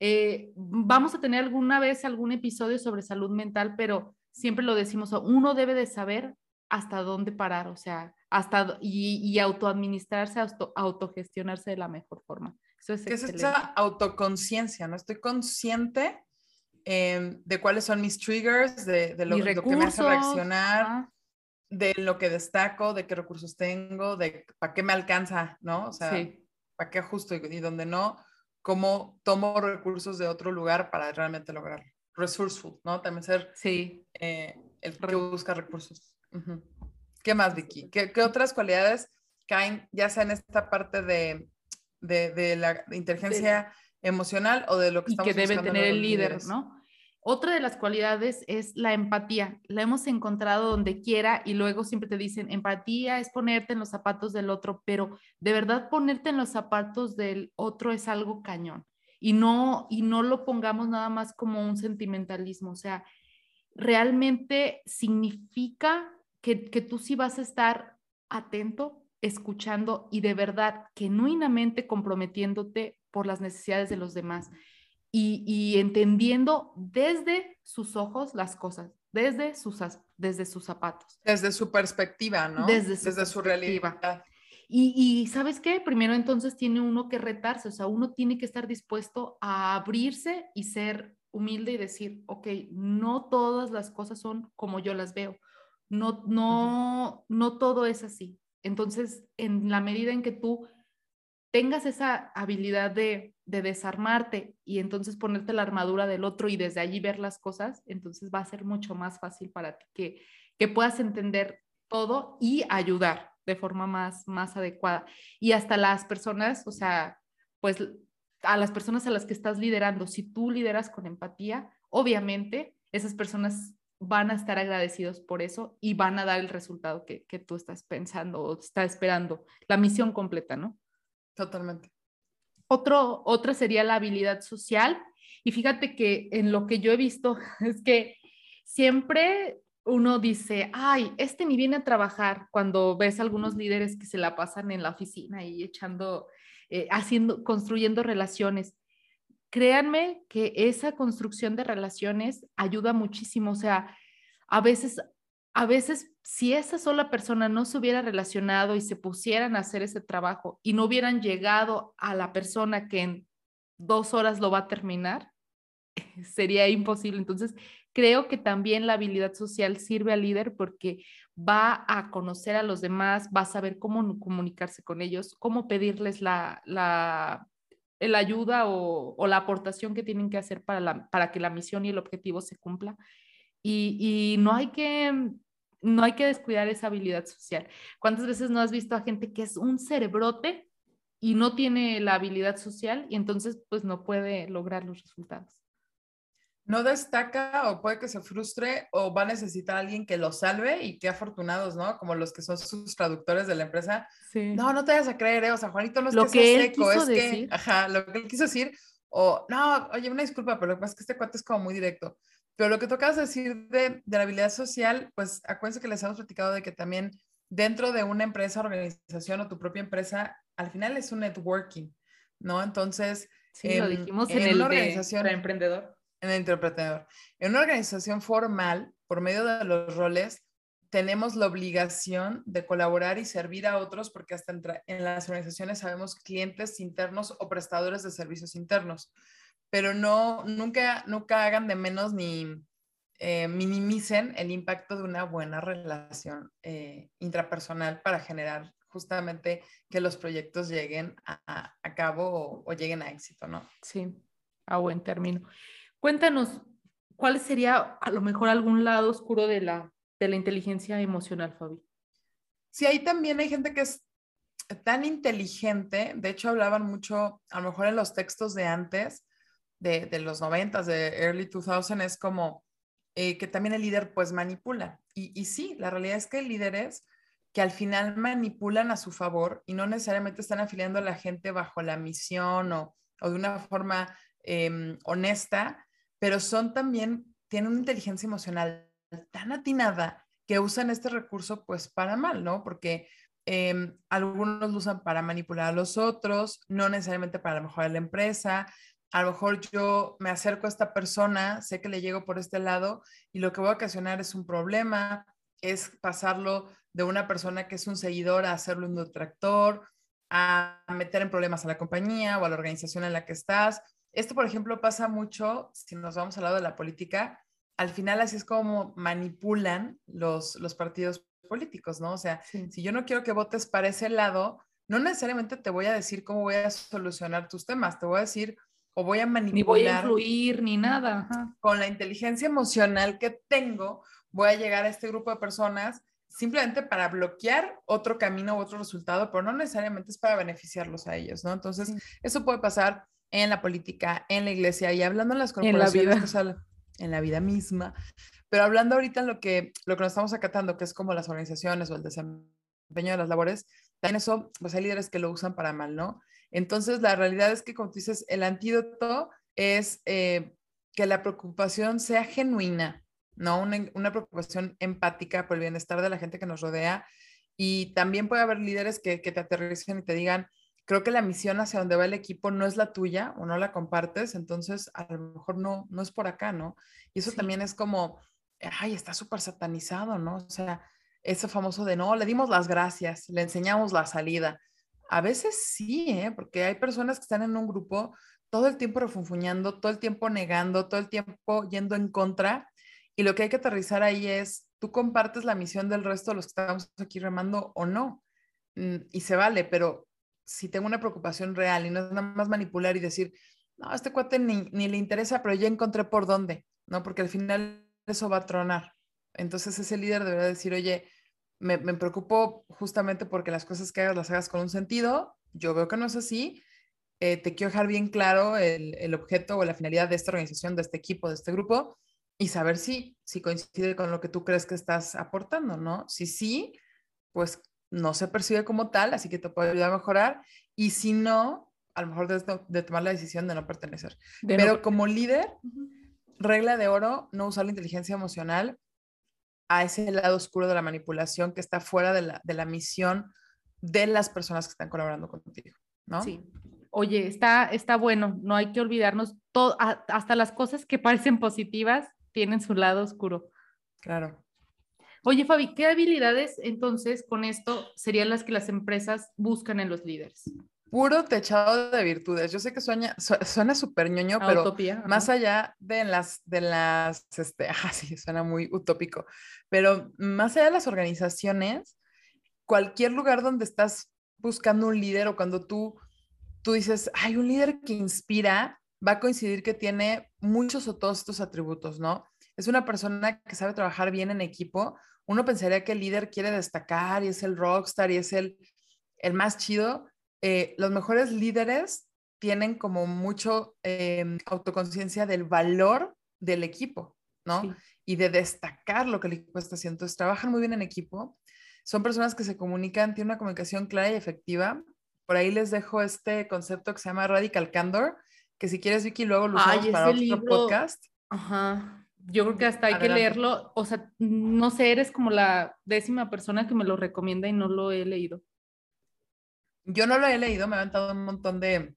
Eh, vamos a tener alguna vez algún episodio sobre salud mental, pero siempre lo decimos, uno debe de saber hasta dónde parar, o sea, hasta y, y autoadministrarse, auto, autogestionarse de la mejor forma. Eso es, es esa autoconciencia, ¿no? Estoy consciente eh, de cuáles son mis triggers, de, de lo, lo, que me hace reaccionar, de lo que destaco, de qué recursos tengo, de para qué me alcanza, ¿no? O sea, para qué ajusto y, y, donde no, cómo tomo recursos de otro lugar para realmente lograrlo. Resourceful, ¿no? También ser sí. Eh, el que busca recursos. ¿Qué más, Vicky? ¿Qué, ¿Qué, otras cualidades caen, ya sea en esta parte de, de, de la inteligencia emocional o de lo que y que debe tener el líder, ¿no? Otra de las cualidades es la empatía. La hemos encontrado donde quiera y luego siempre te dicen, empatía es ponerte en los zapatos del otro, pero de verdad ponerte en los zapatos del otro es algo cañón. Y no, y no lo pongamos nada más como un sentimentalismo, o sea, realmente significa que, que tú sí vas a estar atento, escuchando y de verdad, genuinamente comprometiéndote por las necesidades de los demás y, entendiendo desde sus ojos las cosas, desde sus, desde sus zapatos. Desde su perspectiva, ¿no? Desde su, desde su realidad. Y, y, sabes qué, primero entonces tiene uno que retarse, o sea, uno tiene que estar dispuesto a abrirse y ser humilde y decir, ok, no todas las cosas son como yo las veo, no, no, no todo es así. Entonces, en la medida en que tú tengas esa habilidad de, desarmarte y entonces ponerte la armadura del otro y desde allí ver las cosas, entonces va a ser mucho más fácil para ti que, que puedas entender todo y ayudar de forma más, más adecuada. Y hasta las personas, o sea, pues a las personas a las que estás liderando, si tú lideras con empatía, obviamente esas personas van a estar agradecidos por eso y van a dar el resultado que, que tú estás pensando o estás esperando, la misión completa, ¿no? Totalmente. Otro, otra sería la habilidad social. Y fíjate que en lo que yo he visto <laughs> es que siempre uno dice, ay, este ni viene a trabajar cuando ves a algunos líderes que se la pasan en la oficina y echando, eh, haciendo, construyendo relaciones. Créanme que esa construcción de relaciones ayuda muchísimo. O sea, a veces a veces si esa sola persona no se hubiera relacionado y se pusieran a hacer ese trabajo y no hubieran llegado a la persona que en dos horas lo va a terminar, <laughs> sería imposible. Entonces, creo que también la habilidad social sirve al líder porque va a conocer a los demás, va a saber cómo comunicarse con ellos, cómo pedirles la, la, ayuda o, la aportación que tienen que hacer para, para que la misión y el objetivo se cumpla. Y, no hay que no hay que descuidar esa habilidad social. ¿Cuántas veces no has visto a gente que es un cerebrote y no tiene la habilidad social y entonces pues no puede lograr los resultados? no destaca o puede que se frustre o va a necesitar a alguien que lo salve y qué afortunados, ¿no? Como los que son sus traductores de la empresa. Sí. No, no te vayas a creer, ¿eh? o sea, Juanito no es lo que, seco, es que, ajá, lo que él quiso decir, o no, oye, una disculpa, pero lo que pasa es que este cuate es como muy directo. Pero lo que tocas decir de, de la habilidad social, pues acuérdense que les hemos platicado de que también dentro de una empresa, organización o tu propia empresa, al final es un networking, ¿no? Entonces, sí, lo dijimos en, el organización, de emprendedor en el interpretador. En una organización formal, por medio de los roles, tenemos la obligación de colaborar y servir a otros porque hasta en, las organizaciones sabemos clientes internos o prestadores de servicios internos, pero no, nunca, nunca hagan de menos ni eh, minimicen el impacto de una buena relación eh, intrapersonal para generar justamente que los proyectos lleguen a, cabo o, o, lleguen a éxito, ¿no? Sí, a buen término. Cuéntanos, ¿cuál sería a lo mejor algún lado oscuro de la, de la inteligencia emocional, Fabi? Sí, ahí también hay gente que es tan inteligente, de hecho hablaban mucho, a lo mejor en los textos de antes, de, de los noventas, de early 2000, es como eh, que también el líder pues manipula. Y, y sí, la realidad es que hay líderes que al final manipulan a su favor y no necesariamente están afiliando a la gente bajo la misión o, o de una forma eh, honesta, pero son también, tienen una inteligencia emocional tan atinada que usan este recurso pues para mal, ¿no? Porque em, algunos lo usan para manipular a los otros, no necesariamente para mejorar la empresa. A lo mejor yo me acerco a esta persona, sé que le llego por este lado y lo que voy a ocasionar es un problema, es pasarlo de una persona que es un seguidor a hacerlo un detractor, a meter en problemas a la compañía o a la organización en la que estás esto, por ejemplo, pasa mucho, si nos vamos al lado de la política, al final así es como manipulan los, los partidos políticos, ¿no? O sea, si yo no quiero que votes para ese lado, no necesariamente te voy a decir cómo voy a solucionar tus temas, te voy a decir o voy a manipular. Ni voy a influir ni nada. Con la inteligencia emocional que tengo, voy a llegar a este grupo de personas simplemente para bloquear otro camino u otro resultado, pero no necesariamente es para beneficiarlos a ellos, ¿no? Entonces, eso puede pasar en la política, en la iglesia y hablando en las corporaciones, en la vida, en la vida misma. Pero hablando ahorita en lo que, lo que nos estamos acatando, que es como las organizaciones o el desempeño de las labores, también eso, pues hay líderes que lo usan para mal, ¿no? Entonces, la realidad es que, como tú dices, el antídoto es eh, que la preocupación sea genuina, ¿no? Una, una, preocupación empática por el bienestar de la gente que nos rodea. Y también puede haber líderes que, que te aterricen y te digan, creo que la misión hacia donde va el equipo no es la tuya o no la compartes, entonces a lo mejor no, no es por acá, ¿no? Y eso también es como, ay, está súper satanizado, ¿no? O sea, ese famoso de no, le dimos las gracias, le enseñamos la salida. A veces sí, ¿eh? Porque hay personas que están en un grupo todo el tiempo refunfuñando, todo el tiempo negando, todo el tiempo yendo en contra. Y lo que hay que aterrizar ahí es, tú compartes la misión del resto de los que estamos aquí remando o no. Mm, y se vale, pero si tengo una preocupación real y no es nada más manipular y decir, no, este cuate ni, le interesa, pero ya encontré por dónde, ¿no? Porque al final eso va a tronar. Entonces ese líder deberá decir, oye, me, me preocupo justamente porque las cosas que hagas las hagas con un sentido, yo veo que no es así, eh, te quiero dejar bien claro el, el, objeto o la finalidad de esta organización, de este equipo, de este grupo, y saber si, si coincide con lo que tú crees que estás aportando, ¿no? Si sí, pues no se percibe como tal, así que te puede ayudar a mejorar. Y si no, a lo mejor de, de tomar la decisión de no pertenecer. Pero como líder, regla de oro, no usar la inteligencia emocional a ese lado oscuro de la manipulación que está fuera de la, de la misión de las personas que están colaborando contigo, ¿no? Sí. Oye, está, está bueno, no hay que olvidarnos, todo, hasta las cosas que parecen positivas tienen su lado oscuro. Claro. Oye, Fabi, ¿qué habilidades entonces con esto serían las que las empresas buscan en los líderes? Puro techado de virtudes. Yo sé que suena suena súper ñoño, pero más allá de las, de las, este, <laughs> ah, sí, suena muy utópico, pero más allá de las organizaciones, cualquier lugar donde estás buscando un líder o cuando tú, tú dices, hay un líder que inspira, va a coincidir que tiene muchos o todos estos atributos, ¿no? Es una persona que sabe trabajar bien en equipo. Uno pensaría que el líder quiere destacar y es el rockstar y es el, el más chido. Eh, los mejores líderes tienen como mucho eh, autoconciencia del valor del equipo, ¿no? Y de destacar lo que el equipo está haciendo. Entonces, trabajan muy bien en equipo. Son personas que se comunican, tienen una comunicación clara y efectiva. Por ahí les dejo este concepto que se llama Radical Candor, que si quieres, Vicky, luego lo usamos para otro podcast. Ajá. Yo creo que hasta hay que leerlo. O sea, no sé, eres como la décima persona que me lo recomienda y no lo he leído. Yo no lo he leído, me he aventado un montón de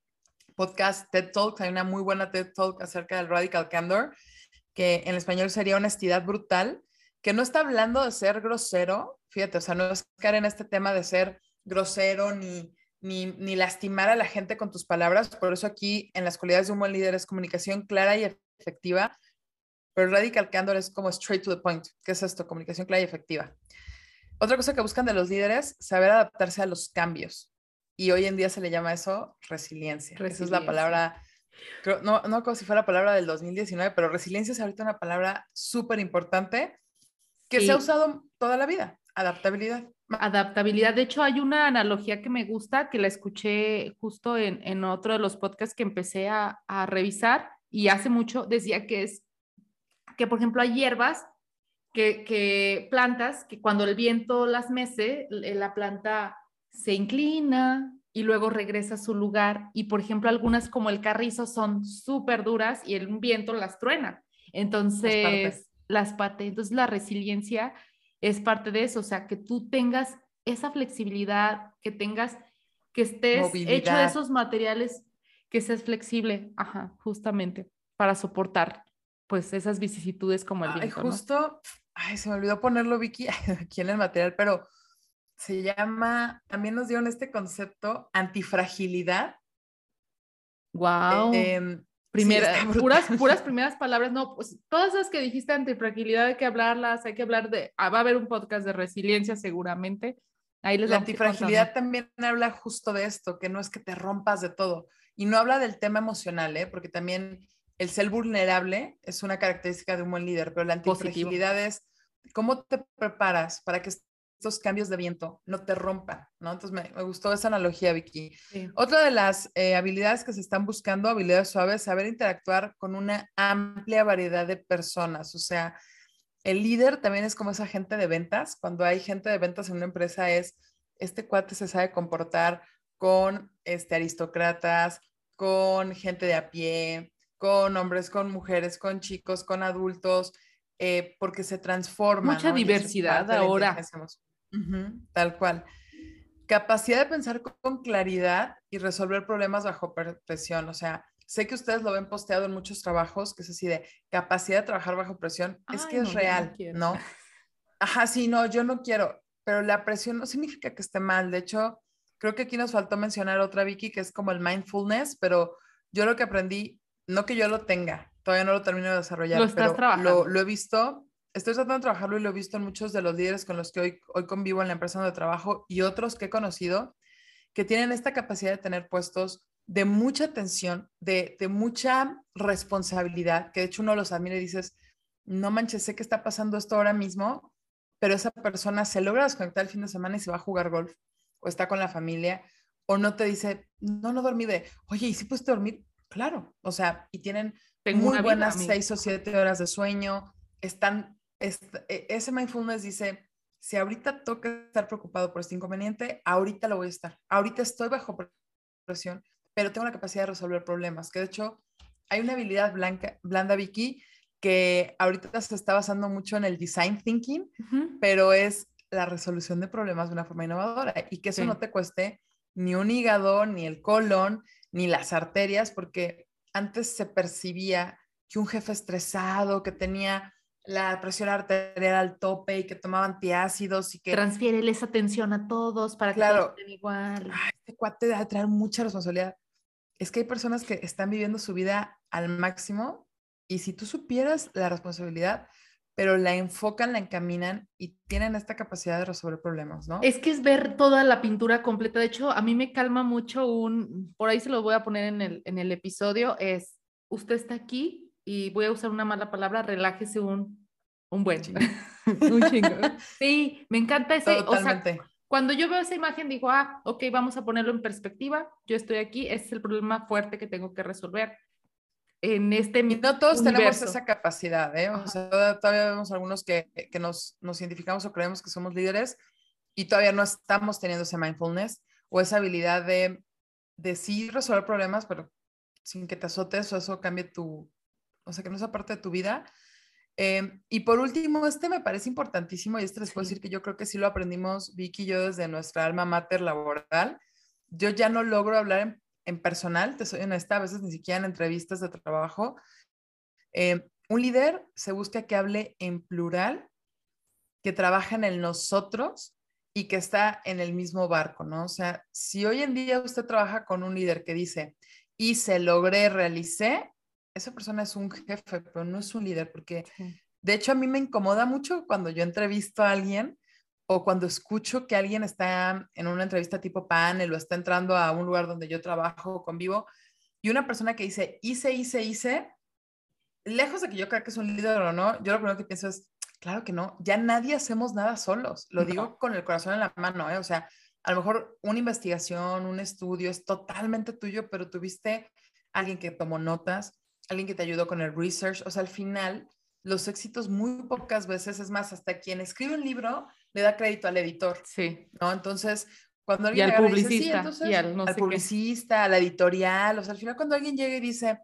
podcasts, TED Talks. Hay una muy buena TED Talk acerca del Radical Candor, que en español sería honestidad brutal, que no está hablando de ser grosero, fíjate, o sea, no es caer en este tema de ser grosero ni ni, lastimar a la gente con tus palabras. Por eso aquí en las cualidades de un buen líder es comunicación clara y efectiva, pero radical candor es como straight to the point. ¿Qué es esto? Comunicación clara y efectiva. Otra cosa que buscan de los líderes, saber adaptarse a los cambios. Y hoy en día se le llama eso resiliencia. Esa es la palabra, no, no como si fuera la palabra del 2019, pero resiliencia es ahorita una palabra súper importante que se ha usado toda la vida. Adaptabilidad. Adaptabilidad. De hecho, hay una analogía que me gusta, que la escuché justo en, otro de los podcasts que empecé a, revisar y hace mucho decía que es que, por ejemplo, hay hierbas que, que, plantas que cuando el viento las mece, la planta se inclina y luego regresa a su lugar. Y, por ejemplo, algunas como el carrizo son súper duras y el viento las truena. Entonces, las partes. Entonces, la resiliencia es parte de eso, o sea, que tú tengas esa flexibilidad, que tengas, que estés hecho de esos materiales, que seas flexible, ajá, justamente, para soportar pues esas vicisitudes como el viento. Ay, justo, ay, se me olvidó ponerlo, Vicky, <laughs> aquí en el material, pero se llama, también nos dieron este concepto, antifragilidad. Wow. Primera, puras, puras <laughs> primeras palabras, no, pues todas las que dijiste ante fragilidad hay que hablarlas, hay que hablar de, ah, va a haber un podcast de resiliencia seguramente. Ahí les la antifragilidad también habla justo de esto, que no es que te rompas de todo. Y no habla del tema emocional, ¿eh? porque también el ser vulnerable es una característica de un buen líder, pero la antifragilidad es cómo te preparas para que estos cambios de viento no te rompan, ¿no? Entonces me, gustó esa analogía, Vicky. Otra de las eh, habilidades que se están buscando, habilidades suaves, saber interactuar con una amplia variedad de personas. O sea, el líder también es como esa gente de ventas. Cuando hay gente de ventas en una empresa es, este cuate se sabe comportar con este, aristócratas, con gente de a pie, con hombres, con mujeres, con chicos, con adultos, eh, porque se transforma. Mucha diversidad ahora tal cual. Capacidad de pensar con claridad y resolver problemas bajo presión. O sea, sé que ustedes lo ven posteado en muchos trabajos, que es así de capacidad de trabajar bajo presión. es que es real, no, Ajá, sí, no, yo no quiero, pero la presión no significa que esté mal. De hecho, creo que aquí nos faltó mencionar otra, Vicky, que es como el mindfulness, pero yo lo que aprendí, no que yo lo tenga, todavía no lo termino de desarrollar, lo pero lo, lo, he visto estoy tratando de trabajarlo y lo he visto en muchos de los líderes con los que hoy, hoy convivo en la empresa donde trabajo y otros que he conocido que tienen esta capacidad de tener puestos de mucha atención, de, de mucha responsabilidad, que de hecho uno los admira y dices, no manches, sé que está pasando esto ahora mismo, pero esa persona se logra desconectar el fin de semana y se va a jugar golf, o está con la familia, o no te dice, no, no dormí de, oye, ¿y si puedes dormir? Claro, o sea, y tienen muy buenas seis o siete horas de sueño, están e, ese mindfulness dice, si ahorita toca estar preocupado por este inconveniente, ahorita lo voy a estar. Ahorita estoy bajo presión, pero tengo la capacidad de resolver problemas. Que de hecho, hay una habilidad blanca, blanda, Vicky, que ahorita se está basando mucho en el design thinking, pero es la resolución de problemas de una forma innovadora y que eso no te cueste ni un hígado, ni el colon, ni las arterias, porque antes se percibía que un jefe estresado, que tenía la presión arterial al tope y que tomaban antiácidos y que... Transfiere esa atención a todos para que todos estén igual. este cuate debe traer mucha responsabilidad. Es que hay personas que están viviendo su vida al máximo y si tú supieras la responsabilidad, pero la enfocan, la encaminan y tienen esta capacidad de resolver problemas, ¿no? Es que es ver toda la pintura completa. De hecho, a mí me calma mucho un, por ahí se lo voy a poner en el, en el episodio, es, usted está aquí y voy a usar una mala palabra, relájese un, un buen. <laughs> un chingo. <laughs> Sí, me encanta ese, Totalmente. o sea, cuando yo veo esa imagen digo, ah, ok, vamos a ponerlo en perspectiva, yo estoy aquí, ese es el problema fuerte que tengo que resolver en este y no todos tenemos esa capacidad, ¿eh? O sea, todavía vemos algunos que, que nos, nos, identificamos o creemos que somos líderes y todavía no estamos teniendo ese mindfulness o esa habilidad de, de sí resolver problemas, pero sin que te azotes o eso cambie tu, o sea, que no sea parte de tu vida. Em, y por último, este me parece importantísimo y este les puedo decir que yo creo que sí lo aprendimos Vicky y yo desde nuestra alma mater laboral. Yo ya no logro hablar en en personal, te soy honesta, a veces ni siquiera en entrevistas de trabajo. Eh, un líder se busca que hable en plural, que trabaja en el nosotros y que está en el mismo barco, ¿no? O sea, si hoy en día usted trabaja con un líder que dice, hice, logré, realicé, esa persona es un jefe, pero no es un líder, porque de hecho a mí me incomoda mucho cuando yo entrevisto a alguien o cuando escucho que alguien está en una entrevista tipo panel o está entrando a un lugar donde yo trabajo o convivo y una persona que dice, hice, hice, hice, lejos de que yo crea que es un líder o no, yo lo primero que pienso es, claro que no, ya nadie hacemos nada solos, lo digo con el corazón en la mano, ¿eh? o sea, a lo mejor una investigación, un estudio es totalmente tuyo, pero tuviste alguien que tomó notas, alguien que te ayudó con el research, o sea, al final los éxitos muy pocas veces, es más, hasta quien escribe un libro le da crédito al editor. Sí. ¿No? Entonces, cuando alguien y al publicista, y al, publicista, a la editorial, o sea, al final cuando alguien llega y dice,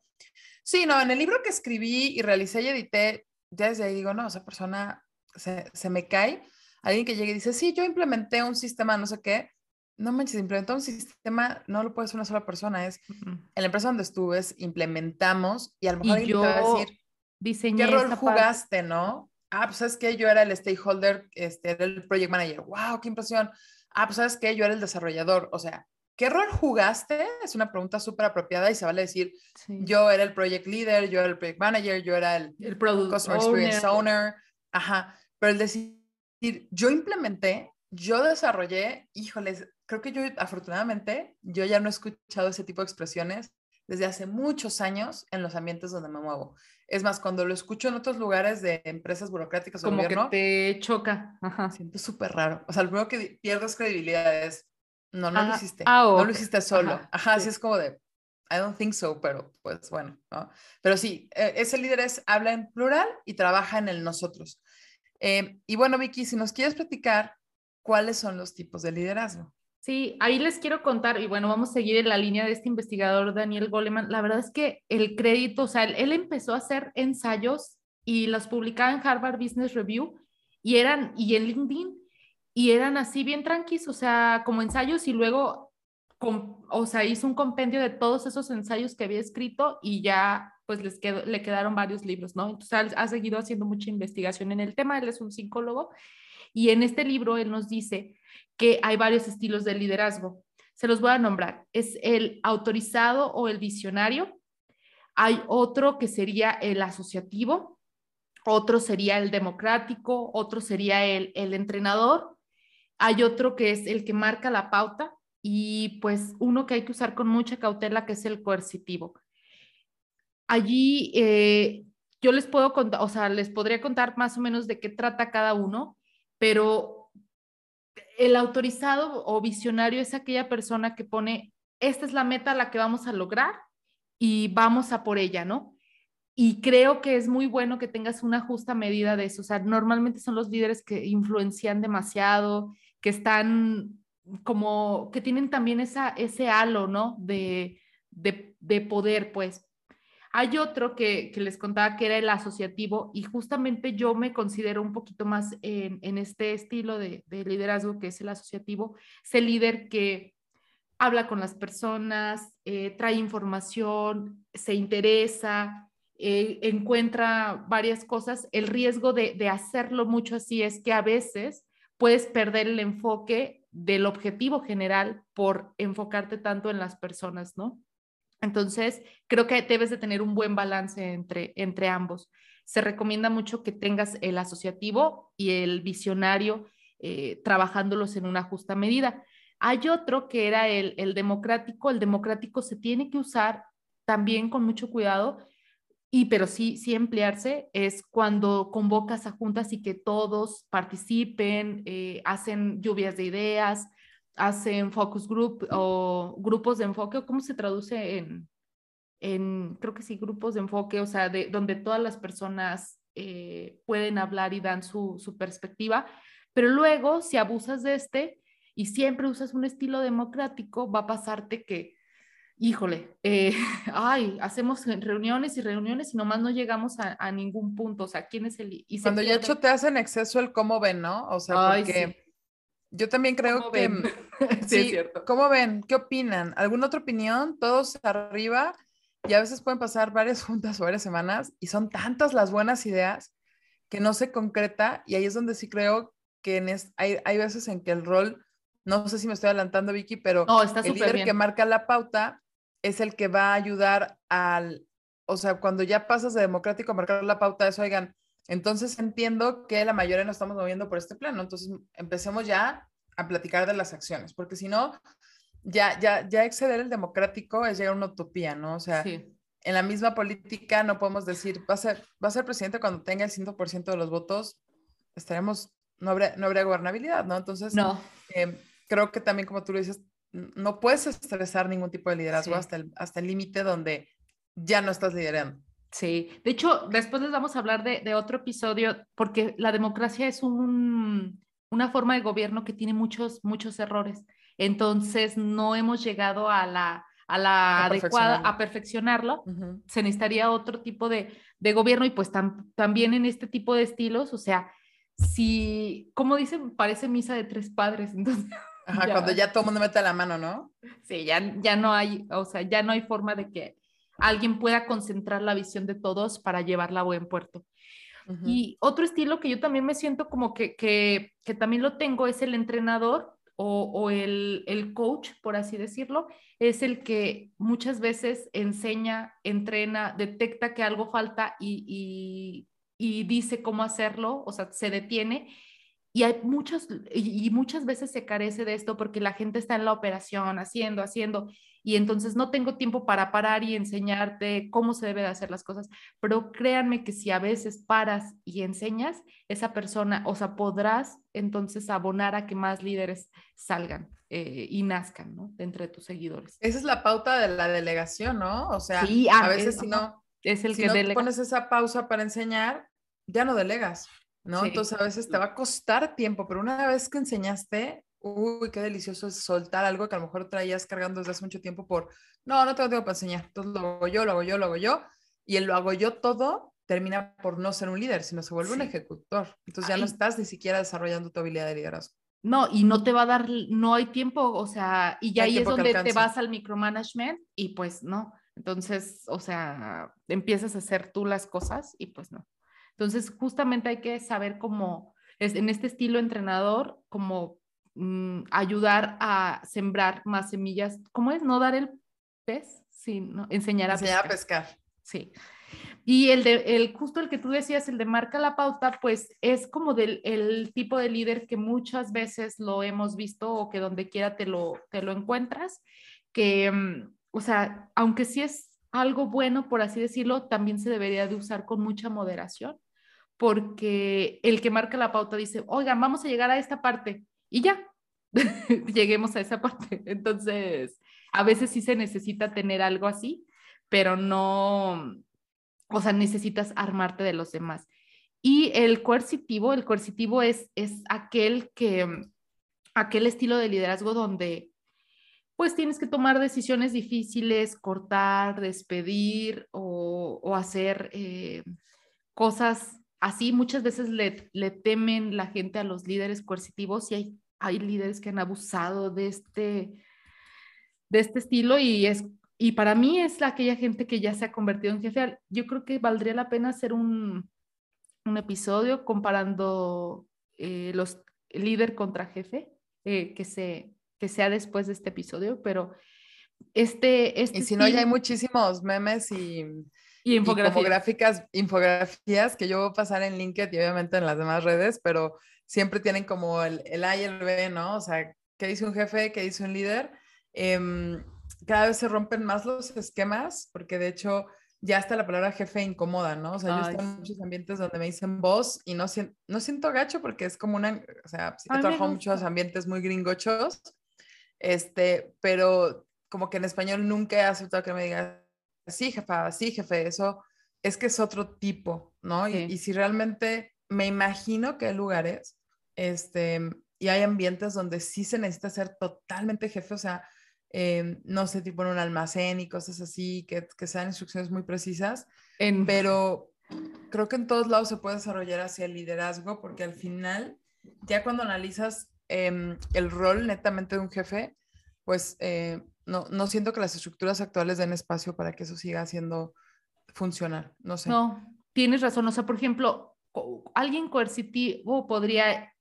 sí, no, en el libro que escribí y realicé y edité, ya desde ahí digo, no, esa persona se, se me cae. Alguien que llegue y dice, sí, yo implementé un sistema, no sé qué, no manches, implementar un sistema no lo puede hacer una sola persona, es en la empresa donde estuve, implementamos y a lo mejor y yo... va a decir, diseñé ¿Qué rol jugaste, no? Ah, pues sabes que yo era el stakeholder, este, era el project manager. ¡Wow! ¡Qué impresión! Ah, pues sabes que yo era el desarrollador. O sea, ¿qué rol jugaste? Es una pregunta súper apropiada y se vale decir, yo era el project leader, yo era el project manager, yo era el, el product customer experience owner. Ajá. Pero el decir, yo implementé, yo desarrollé, híjoles, creo que yo afortunadamente, yo ya no he escuchado ese tipo de expresiones desde hace muchos años en los ambientes donde me muevo. Es más, cuando lo escucho en otros lugares de empresas burocráticas o Como que te choca. Siento súper raro. O sea, lo primero que pierdes credibilidad es, no, no lo hiciste. Ah, no lo hiciste solo. Ajá, así es como de, I don't think so, pero pues bueno, ¿no? Pero sí, e, ese líder es, habla en plural y trabaja en el nosotros. Eh, y bueno, Vicky, si nos quieres platicar, ¿cuáles son los tipos de liderazgo? Sí, ahí les quiero contar, y bueno, vamos a seguir en la línea de este investigador Daniel Goleman. La verdad es que el crédito, o sea, él, empezó a hacer ensayos y los publicaba en Harvard Business Review y eran, y en LinkedIn, y eran así bien tranquilos, o sea, como ensayos y luego, o sea, hizo un compendio de todos esos ensayos que había escrito y ya pues les quedó, le quedaron varios libros, ¿no? Entonces ha seguido haciendo mucha investigación en el tema, él es un psicólogo y en este libro él nos dice que hay varios estilos de liderazgo. Se los voy a nombrar. Es el autorizado o el visionario. Hay otro que sería el asociativo, otro sería el democrático, otro sería el, el entrenador. Hay otro que es el que marca la pauta y pues uno que hay que usar con mucha cautela que es el coercitivo. Allí eh, yo les puedo contar, o sea, les podría contar más o menos de qué trata cada uno, pero el autorizado o visionario es aquella persona que pone, esta es la meta a la que vamos a lograr y vamos a por ella, ¿no? Y creo que es muy bueno que tengas una justa medida de eso. O sea, normalmente son los líderes que influencian demasiado, que están como, que tienen también esa, ese halo, ¿no? De, de, de poder, pues. Hay otro que, les contaba que era el asociativo y justamente yo me considero un poquito más en, este estilo de, liderazgo que es el asociativo, es el líder que habla con las personas, eh, trae información, se interesa eh, encuentra varias cosas. El riesgo de, de hacerlo mucho así es que a veces puedes perder el enfoque del objetivo general por enfocarte tanto en las personas, ¿no? Entonces, creo que debes de tener un buen balance entre, entre ambos. Se recomienda mucho que tengas el asociativo y el visionario eh, trabajándolos en una justa medida. Hay otro que era el, el democrático. El democrático se tiene que usar también con mucho cuidado y pero sí, sí emplearse es cuando convocas a juntas y que todos participen, eh, hacen lluvias de ideas, hacen focus group o grupos de enfoque, o cómo se traduce en, en creo que sí, grupos de enfoque, o sea, de, donde todas las personas eh, pueden hablar y dan su, su perspectiva, pero luego si abusas de este y siempre usas un estilo democrático, va a pasarte que híjole, eh, <laughs> ay, hacemos reuniones y reuniones y nomás no llegamos a, ningún punto, o sea, ¿quién es el...? Y Cuando ya hecho te hacen exceso el cómo ven, ¿no? O sea, porque yo también creo que... <laughs> sí, es cierto. ¿Cómo ven? ¿Qué opinan? ¿Alguna otra opinión? Todos arriba y a veces pueden pasar varias <laughs> juntas o varias semanas y son tantas las buenas ideas que no se concreta y ahí es donde sí creo que en hay, hay veces en que el rol no sé si me estoy adelantando, Vicky, pero el líder que marca la pauta es el que va a ayudar al, o sea, cuando ya pasas de democrático a marcar la pauta, eso, oigan, entonces entiendo que la mayoría nos estamos moviendo por este plano, entonces empecemos ya a platicar de las acciones, porque si no, ya, ya, ya exceder el democrático es llegar a una utopía, ¿no? O sea, en la misma política no podemos decir, va a ser, va a ser presidente cuando tenga el 100% de los votos, estaremos, no habría, no habría gobernabilidad, ¿no? Entonces, no. Eh, creo que también, como tú lo dices, no puedes estresar ningún tipo de liderazgo hasta el hasta el límite donde ya no estás liderando. Sí, de hecho, después les vamos a hablar de, de otro episodio, porque la democracia es un, una forma de gobierno que tiene muchos, muchos errores. Entonces, no hemos llegado a la, a la adecuada, a perfeccionarlo. Se necesitaría otro tipo de, de gobierno y pues también en este tipo de estilos, o sea, si, como dicen, parece misa de tres padres, <laughs> entonces Ajá, cuando ya todo el mundo mete la mano, ¿no? Sí, ya, ya no hay, o sea, ya no hay forma de que alguien pueda concentrar la visión de todos para llevarla a buen puerto. Y otro estilo que yo también me siento como que, que, que también lo tengo es el entrenador o, o el, el, coach, por así decirlo, es el que muchas veces enseña, entrena, detecta que algo falta y, y, y dice cómo hacerlo, o sea, se detiene y hay muchos, y muchas veces se carece de esto porque la gente está en la operación, haciendo, haciendo, y entonces no tengo tiempo para parar y enseñarte cómo se debe de hacer las cosas. Pero créanme que si a veces paras y enseñas, esa persona, o sea, podrás entonces abonar a que más líderes salgan eh, y nazcan, ¿no? De entre tus seguidores. Esa es la pauta de la delegación, ¿no? O sea, a ah, veces si no, es el si que no pones esa pausa para enseñar, ya no delegas. ¿No? Entonces a veces te va a costar tiempo, pero una vez que enseñaste, uy, qué delicioso es soltar algo que a lo mejor traías cargando desde hace mucho tiempo por, no, no tengo tiempo para enseñar, entonces lo hago yo, lo hago yo, lo hago yo, y el lo hago yo todo termina por no ser un líder, sino se vuelve un ejecutor. Entonces ya no estás ni siquiera desarrollando tu habilidad de liderazgo. No, y no te va a dar, no hay tiempo, o sea, y ya ahí es donde te vas al micromanagement y pues no. Entonces, o sea, empiezas a hacer tú las cosas y pues no. Entonces, justamente hay que saber cómo, en este estilo entrenador, cómo mm, ayudar a sembrar más semillas. ¿Cómo es? ¿No dar el pez? Sí, ¿no? enseñar a enseñar a pescar. Sí. Y el de, el, justo el que tú decías, el de marca la pauta, pues es como del el tipo de líder que muchas veces lo hemos visto o que donde quiera te lo, te lo encuentras, que, mm, o sea, aunque sí es algo bueno, por así decirlo, también se debería de usar con mucha moderación, porque el que marca la pauta dice, oigan, vamos a llegar a esta parte y ya, <laughs> lleguemos a esa parte. Entonces, a veces sí se necesita tener algo así, pero no, o sea, necesitas armarte de los demás. Y el coercitivo, el coercitivo es, es aquel que, aquel estilo de liderazgo donde pues tienes que tomar decisiones difíciles, cortar, despedir o, hacer eh, cosas así muchas veces le, le, temen la gente a los líderes coercitivos y hay, hay líderes que han abusado de este, de este estilo y es y para mí es aquella gente que ya se ha convertido en jefe. Yo creo que valdría la pena hacer un, un episodio comparando eh, los líder contra jefe, eh, que, se, que sea después de este episodio, pero este... este y si no, ya hay muchísimos memes y, y infografías. infografías, que yo voy a pasar en LinkedIn y obviamente en las demás redes, pero siempre tienen como el, el A y el B, ¿no? O sea, ¿qué dice un jefe? ¿Qué dice un líder? Em, cada vez se rompen más los esquemas, porque de hecho ya hasta la palabra jefe incomoda, ¿no? O sea, yo estoy en muchos ambientes donde me dicen vos y no, siento, no siento gacho porque es como una, o sea, sí he trabajado en muchos ambientes muy gringochos, este, pero como que en español nunca he aceptado que me diga, sí, jefa, sí, jefe, eso es que es otro tipo, ¿no? Y, y, si realmente me imagino que hay lugares, este, y hay ambientes donde sí se necesita ser totalmente jefe, o sea, eh, no sé, tipo en un almacén y cosas así, que, que sean instrucciones muy precisas, pero creo que en todos lados se puede desarrollar hacia el liderazgo, porque al final, ya cuando analizas em, el rol netamente de un jefe, pues eh, no, no siento que las estructuras actuales den espacio para que eso siga siendo funcional, no sé. No, tienes razón, o sea, por ejemplo, alguien coercitivo podría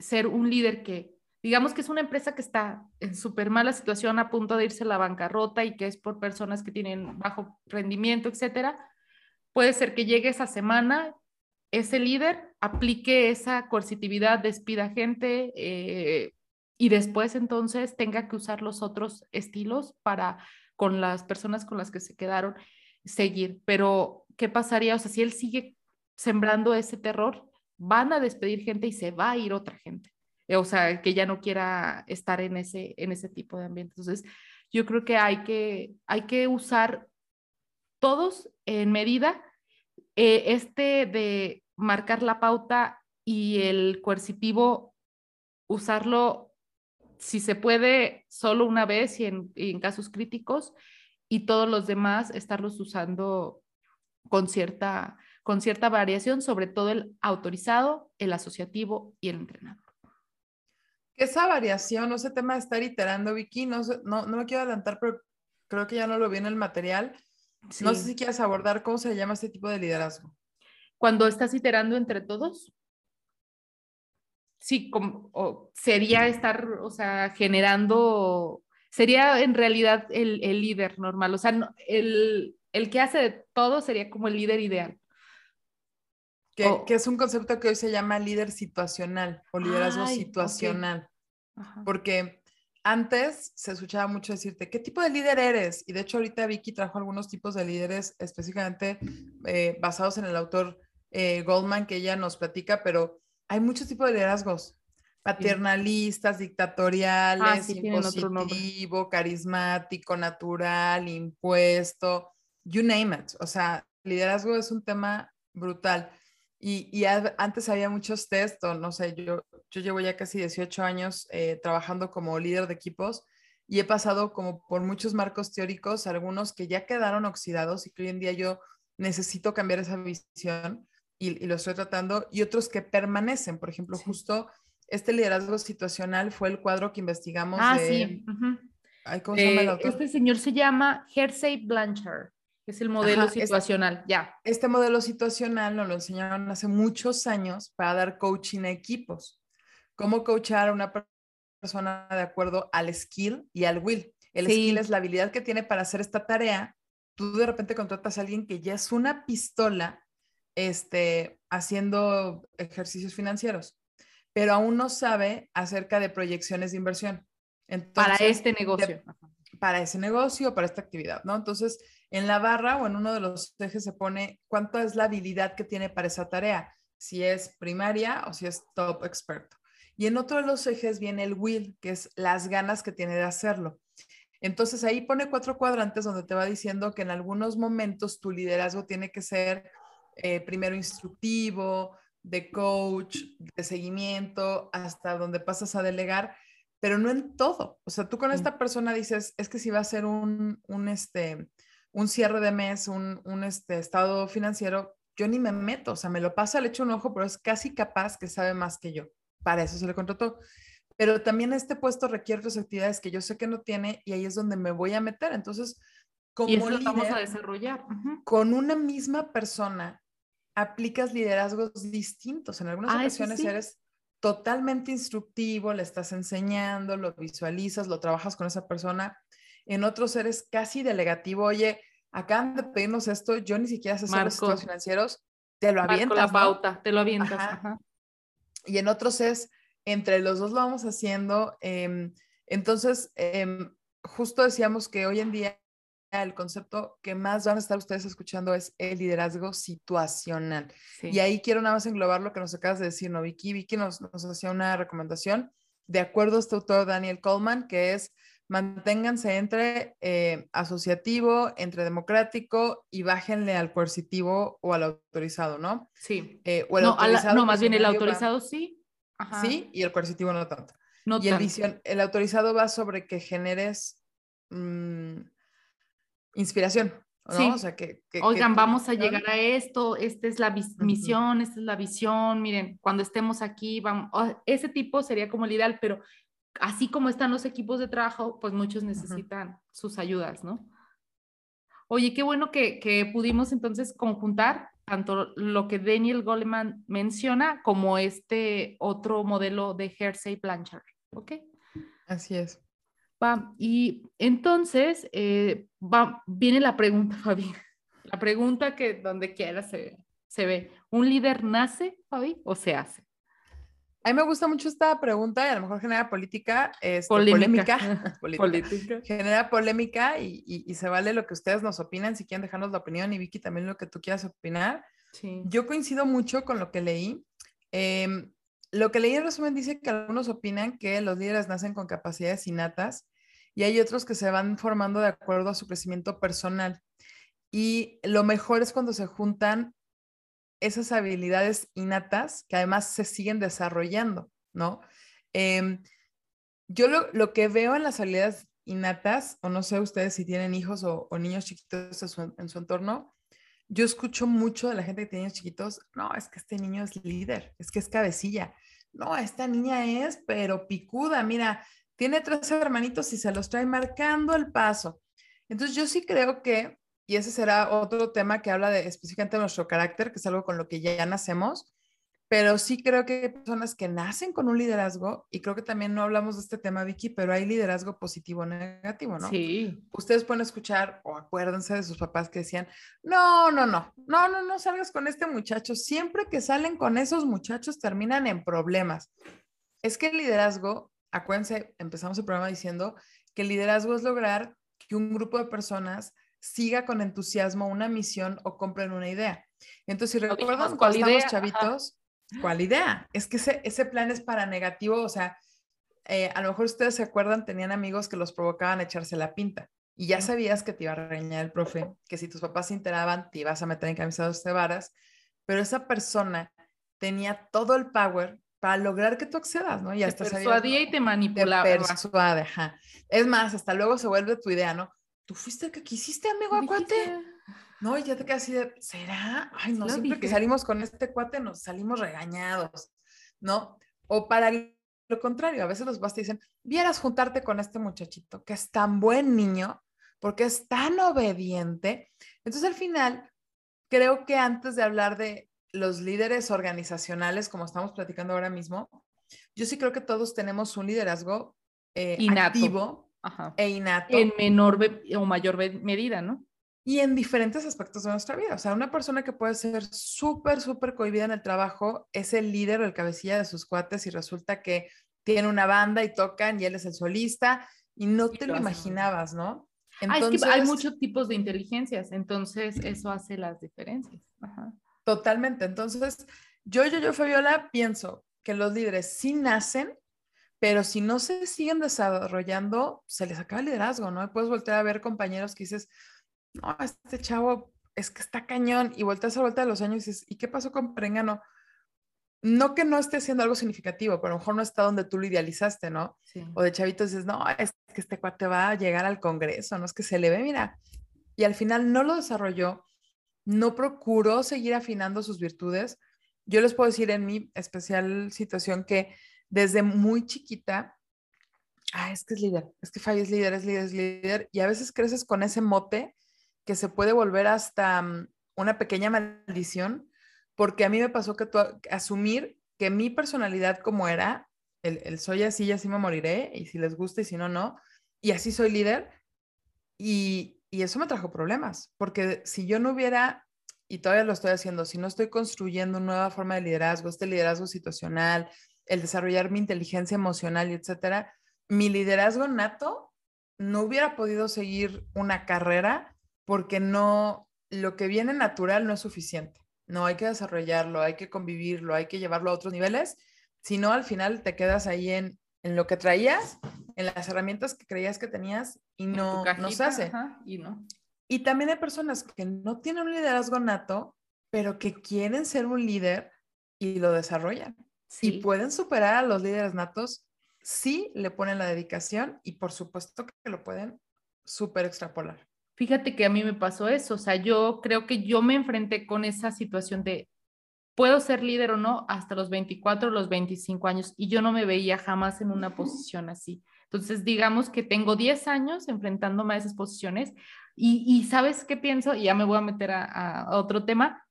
ser un líder que digamos que es una empresa que está en súper mala situación, a punto de irse a la bancarrota y que es por personas que tienen bajo rendimiento, etcétera, puede ser que llegue esa semana, ese líder aplique esa coercitividad, despida gente eh, y después entonces tenga que usar los otros estilos para con las personas con las que se quedaron seguir. Pero, ¿qué pasaría? O sea, si él sigue sembrando ese terror, van a despedir gente y se va a ir otra gente. O sea, que ya no quiera estar en ese, en ese tipo de ambiente. Entonces, yo creo que hay que, hay que usar todos en medida eh, este de marcar la pauta y el coercitivo, usarlo si se puede solo una vez y en, y en casos críticos y todos los demás estarlos usando con cierta, con cierta variación, sobre todo el autorizado, el asociativo y el entrenado esa variación, ese tema de estar iterando, Vicky, no, no, no me quiero adelantar, pero creo que ya no lo vi en el material. No sé si quieres abordar cómo se llama este tipo de liderazgo. Cuando estás iterando entre todos. Sí, como, sería estar, o sea, generando, sería en realidad el, el líder normal, o sea, el, el, que hace de todo sería como el líder ideal. Que, que, es un concepto que hoy se llama líder situacional o liderazgo situacional. Porque antes se escuchaba mucho decirte, ¿qué tipo de líder eres? Y de hecho ahorita Vicky trajo algunos tipos de líderes específicamente eh, basados en el autor eh, Goldman que ella nos platica, pero hay muchos tipos de liderazgos. Paternalistas, dictatoriales, ah, impositivo, carismático, natural, impuesto, you name it. O sea, liderazgo es un tema brutal. Y, antes había muchos test, o no sé, yo, yo llevo ya casi 18 años eh, trabajando como líder de equipos y he pasado como por muchos marcos teóricos, algunos que ya quedaron oxidados y que hoy en día yo necesito cambiar esa visión y, lo estoy tratando, y otros que permanecen. Por ejemplo, justo este liderazgo situacional fue el cuadro que investigamos. Ah, sí. ¿cómo se llama el eh, autor? Este señor se llama Hersey Blanchard. Es el modelo situacional, ya. Este modelo situacional nos lo enseñaron hace muchos años para dar coaching a equipos. Cómo coachar a una persona de acuerdo al skill y al will. El skill es la habilidad que tiene para hacer esta tarea. Tú de repente contratas a alguien que ya es una pistola este, haciendo ejercicios financieros, pero aún no sabe acerca de proyecciones de inversión. para este negocio. para ese negocio, para esta actividad, ¿no? Entonces, en la barra o en uno de los ejes se pone cuánto es la habilidad que tiene para esa tarea, si es primaria o si es top experto. Y en otro de los ejes viene el will, que es las ganas que tiene de hacerlo. Entonces ahí pone cuatro cuadrantes donde te va diciendo que en algunos momentos tu liderazgo tiene que ser eh, primero instructivo, de coach, de seguimiento, hasta donde pasas a delegar, pero no en todo. O sea, tú con esta persona dices, es que si va a ser un, un este, un cierre de mes, un, un este, estado financiero, yo ni me meto, o sea, me lo pasa, le echo un ojo, pero es casi capaz que sabe más que yo. Para eso se le contrató. Pero también este puesto requiere otras actividades que yo sé que no tiene y ahí es donde me voy a meter. Entonces, como y eso lo líder, vamos a desarrollar. Ujú. con una misma persona aplicas liderazgos distintos. En algunas Ah, ocasiones sí. eres totalmente instructivo, le estás enseñando, lo visualizas, lo trabajas con esa persona. En otros eres casi delegativo. Oye, acaban de pedirnos esto, yo ni siquiera sé sobre los financieros, te lo Marco avientas. la ¿no? pauta, te lo avientas. Ajá. ajá. y en otros es entre los dos lo vamos haciendo. em, entonces, em, justo decíamos que hoy en día el concepto que más van a estar ustedes escuchando es el liderazgo situacional. Sí. Y ahí quiero nada más englobar lo que nos acabas de decir, ¿no, Vicky? Vicky nos, nos hacía una recomendación de acuerdo a este autor Daniel Coleman, que es manténganse entre eh, asociativo, entre democrático y bájenle al coercitivo o al autorizado, ¿no? sí. Eh, o el No, a la- autorizado, no, más bien el visionario va- autorizado sí. Ajá. Sí, y el coercitivo no tanto. No y el, tanto. visión- el autorizado va sobre que generes mm, inspiración, ¿no? Sí. O sea, que... Oigan, vamos a llegar a esto, esta es la misión, esta es la visión, miren, cuando estemos aquí, vamos, ese tipo sería como el ideal, pero así como están los equipos de trabajo, pues muchos necesitan sus ayudas, ¿no? Oye, qué bueno que, que pudimos entonces conjuntar tanto lo que Daniel Goleman menciona como este otro modelo de Hersey Blanchard, ¿ok? Así es. Va, y entonces eh, va, viene la pregunta, <laughs> Fabi. La pregunta que donde quiera se, se ve. ¿Un líder nace, Fabi, o se hace? A mí me gusta mucho esta pregunta y a lo mejor genera política, este, Polémica. polémica, <laughs> política. Política. genera polémica y, y- y se vale lo que ustedes nos opinan, si quieren dejarnos la opinión y Vicky también lo que tú quieras opinar. Sí. Yo coincido mucho con lo que leí. Em, lo que leí en resumen dice que algunos opinan que los líderes nacen con capacidades innatas y hay otros que se van formando de acuerdo a su crecimiento personal. Y lo mejor es cuando se juntan esas habilidades innatas que además se siguen desarrollando, ¿no? Em, yo lo, lo que veo en las habilidades innatas, o no sé ustedes si tienen hijos o, niños chiquitos en su entorno, yo escucho mucho de la gente que tiene niños chiquitos, no, es que este niño es líder, es que es cabecilla, no, esta niña es, pero picuda, mira, tiene tres hermanitos y se los trae marcando el paso. Entonces yo sí creo que, y ese será otro tema que habla de específicamente de nuestro carácter, que es algo con lo que ya nacemos, pero sí creo que hay personas que nacen con un liderazgo, y creo que también no hablamos de este tema, Vicky, pero hay liderazgo positivo o negativo, ¿no? Sí. ustedes pueden escuchar o acuérdense de sus papás que decían, no, no, no, no, no, no salgas con este muchacho. Siempre que salen con esos muchachos terminan en problemas. Es que el liderazgo, acuérdense, empezamos el programa diciendo que el liderazgo es lograr que un grupo de personas siga con entusiasmo una misión o compren una idea. Entonces, si recuerdan ¿cuál cuando idea? estamos Ajá. ¿Cuál idea? Es que ese, ese plan es para negativo, o sea, eh, a lo mejor ustedes se acuerdan, tenían amigos que los provocaban a echarse la pinta y ya sabías que te iba a regañar el profe, que si tus papás se enteraban te ibas a meter en camisa de varas, pero esa persona tenía todo el power para lograr que tú accedas, ¿no? Y Te hasta persuadía y ¿no? te Te manipulaba. persuade, ajá. Es más, hasta luego se vuelve tu idea, ¿no? Tú fuiste el que quisiste, amigo, acuate. No, y ya te quedas así de, ¿será? Ay, no, Lo siempre que salimos con este cuate nos salimos regañados, ¿no? O para lo contrario, a veces los papás te dicen, vieras juntarte con este muchachito que es tan buen niño, porque es tan obediente. Entonces, al final, creo que antes de hablar de los líderes organizacionales, como estamos platicando ahora mismo, yo sí creo que todos tenemos un liderazgo eh, Innato. activo Ajá. e innato En menor o mayor medida, ¿no? Y en diferentes aspectos de nuestra vida. O sea, una persona que puede ser súper, súper cohibida en el trabajo es el líder o el cabecilla de sus cuates y resulta que tiene una banda y tocan y él es el solista y no Y te lo imaginabas, ¿no? Ah, es que hay muchos tipos de inteligencias, entonces eso hace las diferencias. Ajá. Totalmente. Entonces, yo, yo, yo, Fabiola, pienso que los líderes sí nacen, pero si no se siguen desarrollando, se les acaba el liderazgo, ¿no? Y puedes voltear a ver compañeros que dices, no, este chavo es que está cañón, y volteas a vuelta de los años y dices, ¿y qué pasó con Perengano? No que no esté haciendo algo significativo, pero a lo mejor no está donde tú lo idealizaste, ¿no? Sí. O de chavitos dices, no, es que este cuate va a llegar al Congreso, no es que se le ve, mira. Y al final no lo desarrolló, no procuró seguir afinando sus virtudes. Yo les puedo decir en mi especial situación que desde muy chiquita, ah, es que es líder, es que Fabi es líder, es líder, es líder, y a veces creces con ese mote que se puede volver hasta mm, una pequeña maldición, porque a mí me pasó que asumir que mi personalidad como era, el, soy así y así me moriré, y si les gusta y si no, no, y así soy líder, y, y eso me trajo problemas, porque si yo no hubiera, y todavía lo estoy haciendo, si no estoy construyendo una nueva forma de liderazgo, este liderazgo situacional, el desarrollar mi inteligencia emocional etcétera, mi liderazgo nato no hubiera podido seguir una carrera porque no, lo que viene natural no es suficiente. No hay que desarrollarlo, hay que convivirlo, hay que llevarlo a otros niveles, si no al final te quedas ahí en, en lo que traías, en las herramientas que creías que tenías y no, no se hace. y, no. y también hay personas que no tienen un liderazgo nato, pero que quieren ser un líder y lo desarrollan. Y pueden superar a los líderes natos si le ponen la dedicación y por supuesto que lo pueden súper extrapolar. Fíjate que a mí me pasó eso, o sea, yo creo que yo me enfrenté con esa situación de, puedo ser líder o no hasta los 24 o los 25 años y yo no me veía jamás en una posición así. Entonces, digamos que tengo 10 años enfrentándome a esas posiciones y, ¿sabes qué pienso? Y ya me voy a meter a otro tema,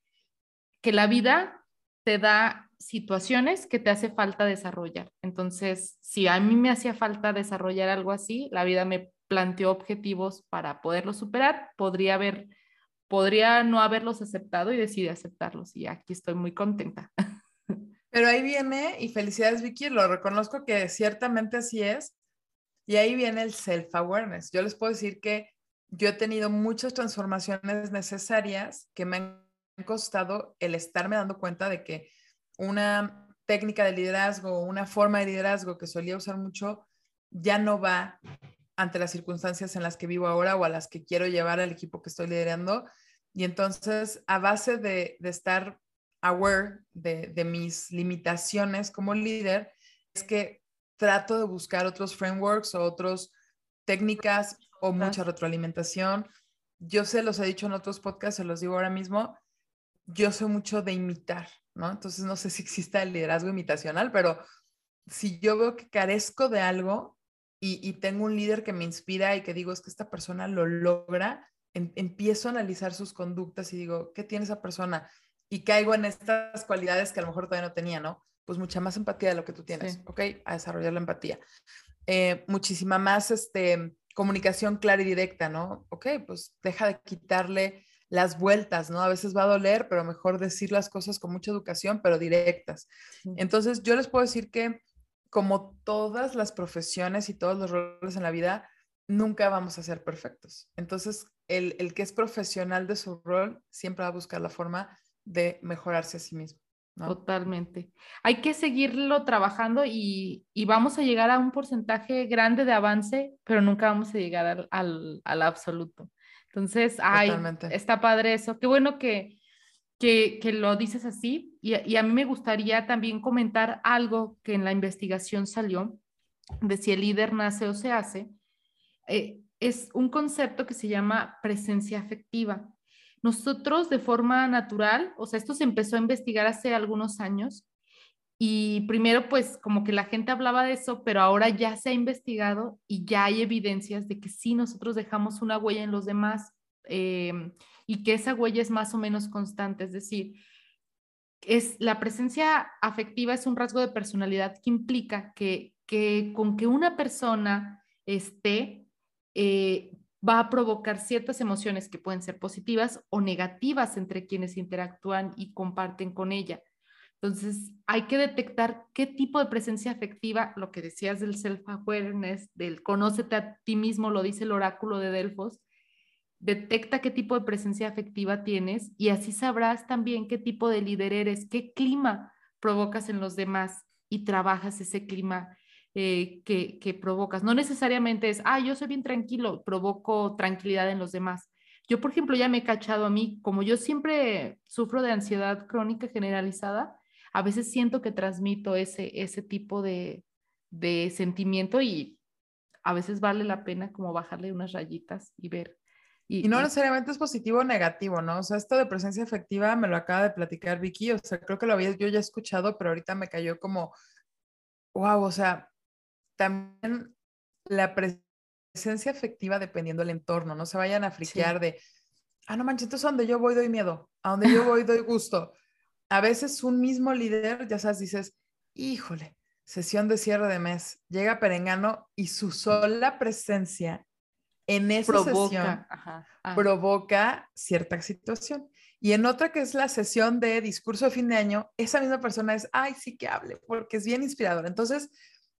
que la vida te da situaciones que te hace falta desarrollar. Entonces, si a mí me hacía falta desarrollar algo así, la vida me planteó objetivos para poderlos superar, podría haber, podría no haberlos aceptado y decidí aceptarlos y aquí estoy muy contenta. <laughs> Pero ahí viene, y felicidades Vicky, lo reconozco que ciertamente así es, y ahí viene el self-awareness. Yo les puedo decir que yo he tenido muchas transformaciones necesarias que me han costado el estarme dando cuenta de que una técnica de liderazgo, una forma de liderazgo que solía usar mucho, ya no va ante las circunstancias en las que vivo ahora o a las que quiero llevar al equipo que estoy liderando. Y entonces, a base de, estar aware de, mis limitaciones como líder, es que trato de buscar otros frameworks o otras técnicas o mucha retroalimentación. Yo se los he dicho en otros podcasts, se los digo ahora mismo, yo soy mucho de imitar, ¿no? Entonces, no sé si exista el liderazgo imitacional, pero si yo veo que carezco de algo, y, tengo un líder que me inspira y que digo, es que esta persona lo logra, em, empiezo a analizar sus conductas y digo, ¿qué tiene esa persona? Y caigo en estas cualidades que a lo mejor todavía no tenía, ¿no? Pues mucha más empatía de lo que tú tienes, ¿ok? A desarrollar la empatía. Eh, muchísima más este, comunicación clara y directa, ¿no? Ok, pues deja de quitarle las vueltas, ¿no? A veces va a doler, pero mejor decir las cosas con mucha educación, pero directas. Entonces, yo les puedo decir que como todas las profesiones y todos los roles en la vida, nunca vamos a ser perfectos. Entonces, el, que es profesional de su rol siempre va a buscar la forma de mejorarse a sí mismo. Totalmente. Hay que seguirlo trabajando y, vamos a llegar a un porcentaje grande de avance, pero nunca vamos a llegar al, al, absoluto. Entonces, ay, está padre eso. Qué bueno que, que, lo dices así. Y, a mí me gustaría también comentar algo que en la investigación salió de si el líder nace o se hace. Eh, es un concepto que se llama presencia afectiva. Nosotros de forma natural, o sea, esto se empezó a investigar hace algunos años y primero pues como que la gente hablaba de eso, pero ahora ya se ha investigado y ya hay evidencias de que sí nosotros dejamos una huella en los demás. Eh, y que esa huella es más o menos constante, es decir, es la presencia afectiva es un rasgo de personalidad que implica que, que con que una persona esté eh, va a provocar ciertas emociones que pueden ser positivas o negativas entre quienes interactúan y comparten con ella. Entonces, hay que detectar qué tipo de presencia afectiva, lo que decías del self-awareness, del conócete a ti mismo, lo dice el oráculo de Delfos, detecta qué tipo de presencia afectiva tienes y así sabrás también qué tipo de líder eres, qué clima provocas en los demás y trabajas ese clima eh, que, que, provocas. No necesariamente es, ah, yo soy bien tranquilo, provoco tranquilidad en los demás. Yo, por ejemplo, ya me he cachado a mí, como yo siempre sufro de ansiedad crónica generalizada, a veces siento que transmito ese, ese tipo de, de sentimiento y a veces vale la pena como bajarle unas rayitas y ver y, no necesariamente es positivo o negativo, ¿no? O sea, esto de presencia efectiva me lo acaba de platicar Vicky, o sea, creo que lo había yo ya escuchado, pero ahorita me cayó como, wow, o sea, también la presencia efectiva dependiendo del entorno, no se vayan a friquear de, ah, no manches, entonces a donde yo voy doy miedo, a donde yo <laughs> voy doy gusto. A veces un mismo líder, ya sabes, dices, híjole, sesión de cierre de mes, llega Perengano y su sola presencia en esa sesión ah. provoca cierta situación. Y en otra que es la sesión de discurso de fin de año, esa misma persona es, ay, sí que hable, porque es bien inspirador. Entonces,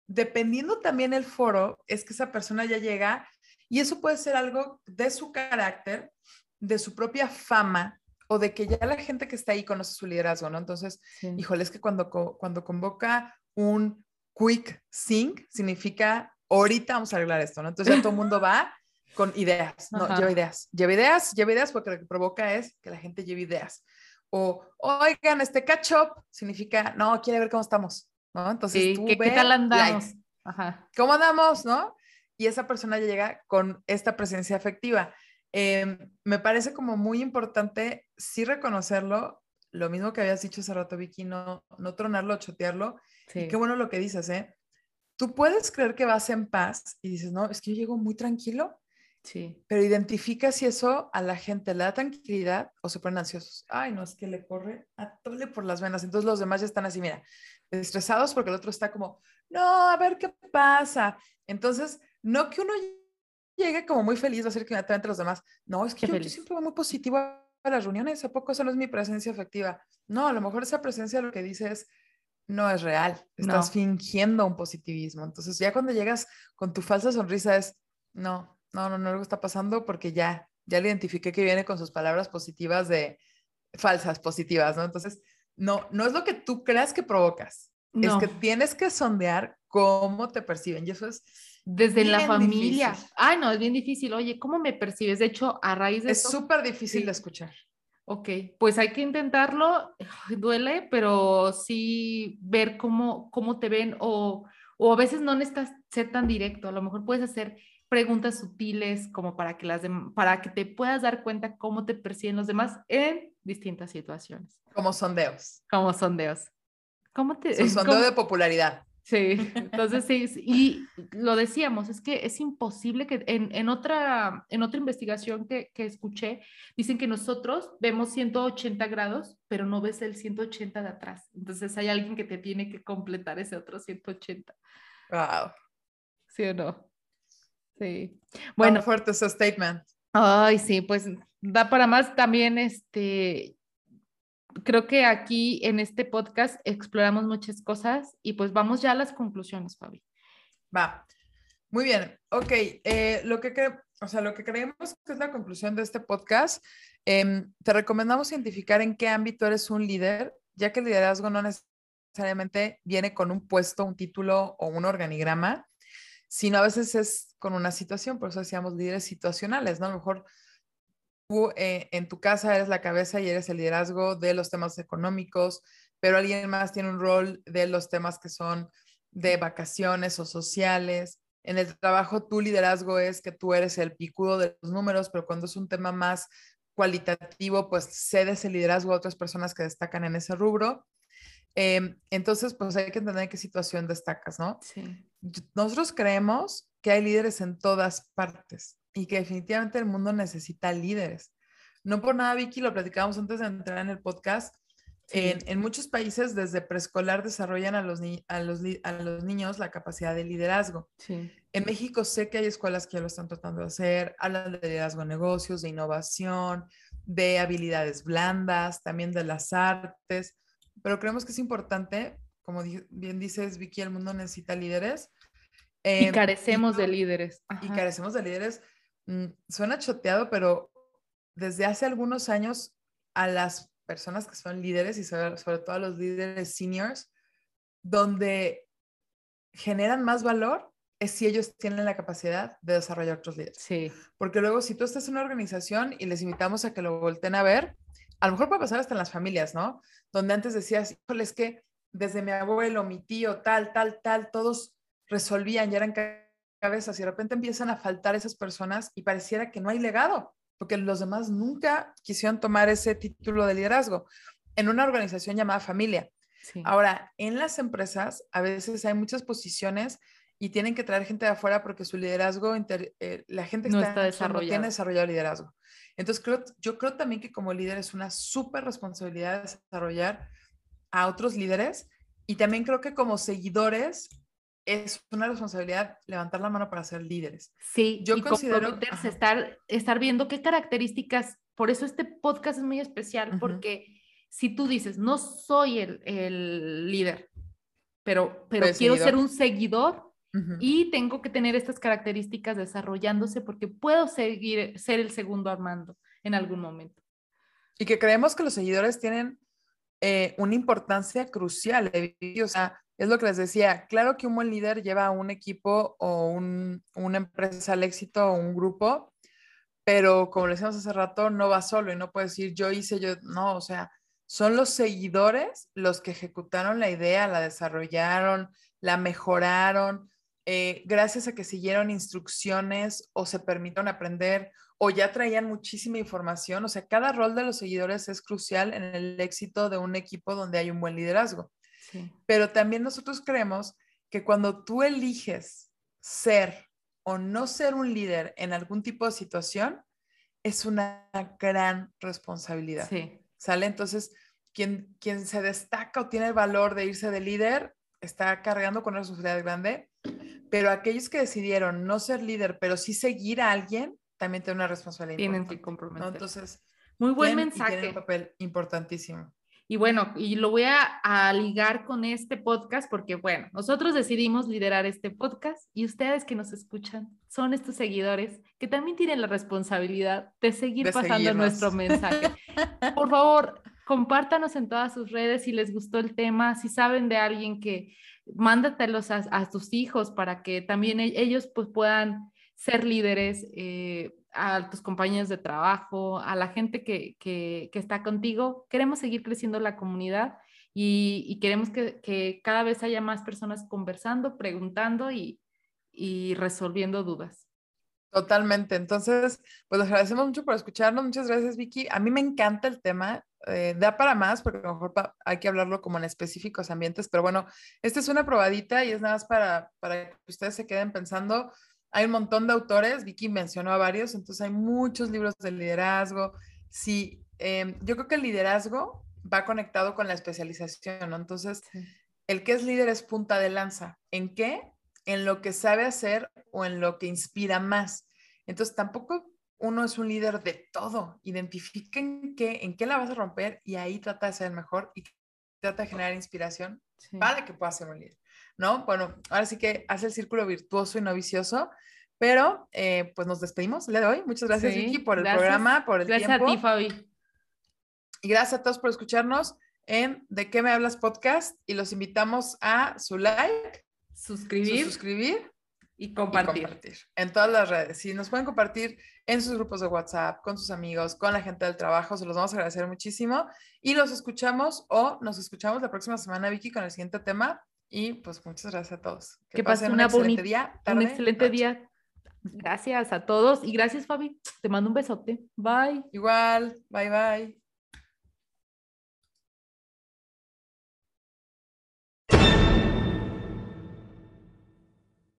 dependiendo también el foro, es que esa persona ya llega y eso puede ser algo de su carácter, de su propia fama o de que ya la gente que está ahí conoce su liderazgo, ¿no? Entonces, híjole, es que cuando, cuando convoca un quick sync, significa ahorita vamos a arreglar esto, ¿no? Entonces ya todo el mundo va con ideas, no, lleva ideas, lleva ideas, lleva ideas porque lo que provoca es que la gente lleve ideas. O, oigan, este catch up significa, no, quiere ver cómo estamos, ¿no? Entonces, tú ¿qué, ¿qué tal andamos? Ajá. ¿Cómo andamos, no? Y esa persona ya llega con esta presencia afectiva. Em, me parece como muy importante sí reconocerlo, lo mismo que habías dicho hace rato, Vicky, no, no tronarlo, chotearlo. Y qué bueno lo que dices, ¿eh? Tú puedes creer que vas en paz y dices, no, es que yo llego muy tranquilo Sí. Pero identifica si eso a la gente le da tranquilidad o se ponen ansiosos. Ay, no, es que le corre a tole por las venas. Entonces los demás ya están así, mira, estresados porque el otro está como, no, a ver qué pasa. Entonces, no que uno llegue como muy feliz, va a ser que inmediatamente los demás, no, es que yo, siempre voy muy positivo a las reuniones, ¿a poco eso no es mi presencia afectiva? No, a lo mejor esa presencia lo que dice es, no es real, estás fingiendo un positivismo. Entonces ya cuando llegas con tu falsa sonrisa es, no, no, no, no, algo está pasando porque ya, ya le identifiqué que viene con sus palabras positivas de falsas positivas, ¿no? Entonces, no, no es lo que tú creas que provocas, es que tienes que sondear cómo te perciben y eso es desde la familia. Ay, no, es bien difícil. Oye, ¿cómo me percibes? De hecho, a raíz de Es súper difícil de escuchar. Ok, pues hay que intentarlo. Duele, pero sí ver cómo, cómo te ven o, o a veces no necesitas ser tan directo. A lo mejor puedes hacer preguntas sutiles como para que, las para que te puedas dar cuenta cómo te perciben los demás en distintas situaciones. Como sondeos. Como sondeos. ¿Cómo te... Su sondeo de popularidad. Sí, <laughs> entonces sí, y lo decíamos, es que es imposible que en, en otra, en otra investigación que, que, escuché, dicen que nosotros vemos 180 grados, pero no ves el 180 de atrás. Entonces hay alguien que te tiene que completar ese otro 180. Wow. ¿Sí o no? Sí. Bueno. fuerte ese statement. Ay, sí, pues da para más también, este, creo que aquí en este podcast exploramos muchas cosas y pues vamos ya a las conclusiones, Fabi. Va. Muy bien, ok. Eh, lo, que o sea, lo que creemos que es la conclusión de este podcast, em, te recomendamos identificar en qué ámbito eres un líder, ya que el liderazgo no necesariamente viene con un puesto, un título o un organigrama, sino a veces es con una situación, por eso decíamos líderes situacionales, ¿no? A lo mejor tú eh, en tu casa eres la cabeza y eres el liderazgo de los temas económicos, pero alguien más tiene un rol de los temas que son de vacaciones o sociales. En el trabajo, tu liderazgo es que tú eres el picudo de los números, pero cuando es un tema más cualitativo, pues cedes el liderazgo a otras personas que destacan en ese rubro. Em, entonces, pues hay que entender en qué situación destacas, ¿no? Sí. Nosotros creemos que hay líderes en todas partes y que definitivamente el mundo necesita líderes. No por nada, Vicky, lo platicábamos antes de entrar en el podcast. En, muchos países desde preescolar desarrollan a los, a, los, a los niños la capacidad de liderazgo. Sí. En México sé que hay escuelas que ya lo están tratando de hacer, hablan de liderazgo en negocios, de innovación, de habilidades blandas, también de las artes pero creemos que es importante, como bien dices, Vicky, el mundo necesita líderes. y em, carecemos de líderes. Y carecemos de líderes. Mm, suena choteado, pero desde hace algunos años a las personas que son líderes y sobre, sobre todo a los líderes seniors, donde generan más valor es si ellos tienen la capacidad de desarrollar otros líderes. Sí. Porque luego si tú estás en una organización y les invitamos a que lo volteen a ver, a lo mejor puede pasar hasta en las familias, ¿no? Donde antes decías, híjole, es que desde mi abuelo, mi tío, tal, tal, tal, todos resolvían y eran cabezas y de repente empiezan a faltar esas personas y pareciera que no hay legado, porque los demás nunca quisieron tomar ese título de liderazgo en una organización llamada familia. Ahora, en las empresas a veces hay muchas posiciones y tienen que traer gente de afuera porque su liderazgo, eh, la gente no está, está no tiene desarrollado liderazgo. Entonces, creo, yo creo también que como líder es una súper responsabilidad desarrollar a otros líderes y también creo que como seguidores es una responsabilidad levantar la mano para ser líderes. Sí, yo y considero estar, estar viendo qué características, por eso este podcast es muy especial, porque si tú dices, no soy el, el líder, pero, pero quiero ser un seguidor, y tengo que tener estas características desarrollándose porque puedo seguir, ser el segundo Armando en algún momento. Y que creemos que los seguidores tienen eh, una importancia crucial. O sea, es lo que les decía, claro que un buen líder lleva a un equipo o un, una empresa al éxito o un grupo, pero como le decíamos hace rato, no va solo y no puede decir yo hice, yo, no, o sea, son los seguidores los que ejecutaron la idea, la desarrollaron, la mejoraron, eh, gracias a que siguieron instrucciones o se permitieron aprender o ya traían muchísima información. O sea, cada rol de los seguidores es crucial en el éxito de un equipo donde hay un buen liderazgo. Pero también nosotros creemos que cuando tú eliges ser o no ser un líder en algún tipo de situación, es una gran responsabilidad. ¿Sale? Entonces, quien, quien se destaca o tiene el valor de irse de líder, está cargando con una responsabilidad grande, pero aquellos que decidieron no ser líder, pero sí seguir a alguien, también tienen una responsabilidad. Tienen que comprometer. Entonces, muy buen mensaje. Tienen un papel importantísimo. Y bueno, y lo voy a, a, ligar con este podcast porque, bueno, nosotros decidimos liderar este podcast y ustedes que nos escuchan son estos seguidores que también tienen la responsabilidad de seguir pasando nuestro mensaje. <laughs> Por favor, compártanos en todas sus redes si les gustó el tema, si saben de alguien que mándatelos a, tus hijos para que también e, ellos pues puedan ser líderes, eh, a tus compañeros de trabajo, a la gente que, que, está contigo. Queremos seguir creciendo la comunidad y, queremos que, que, cada vez haya más personas conversando, preguntando y, y resolviendo dudas. Totalmente. Entonces, pues les agradecemos mucho por escucharnos. Muchas gracias, Vicky. A mí me encanta el tema. Eh, da para más, porque a lo mejor hay que hablarlo como en específicos ambientes, pero bueno, esta es una probadita y es nada más para, para que ustedes se queden pensando. Hay un montón de autores, Vicky mencionó a varios, entonces hay muchos libros de liderazgo. Sí, em, yo creo que el liderazgo va conectado con la especialización, ¿no? Entonces, el que es líder es punta de lanza. ¿En qué? en lo que sabe hacer o en lo que inspira más. Entonces, tampoco uno es un líder de todo. Identifiquen qué, en qué la vas a romper y ahí trata de ser mejor y trata de generar inspiración para que puedas ser un líder. ¿No? Bueno, ahora sí que hace el círculo virtuoso y no vicioso. Pero eh, pues nos despedimos el día de hoy. Muchas gracias, Vicky, por el programa, por el tiempo. Gracias a ti, Fabi. Y gracias a todos por escucharnos en De qué me hablas podcast y los invitamos a su like, suscribir, suscribir y compartir. En todas las redes. Si nos pueden compartir en sus grupos de WhatsApp, con sus amigos, con la gente del trabajo, se los vamos a agradecer muchísimo. Y los escuchamos o nos escuchamos la próxima semana, Vicky, con el siguiente tema. Y pues muchas gracias a todos. Que, pasen, un excelente día. un excelente día. Gracias a todos y gracias, Fabi. Te mando un besote. Bye. Igual. Bye, bye.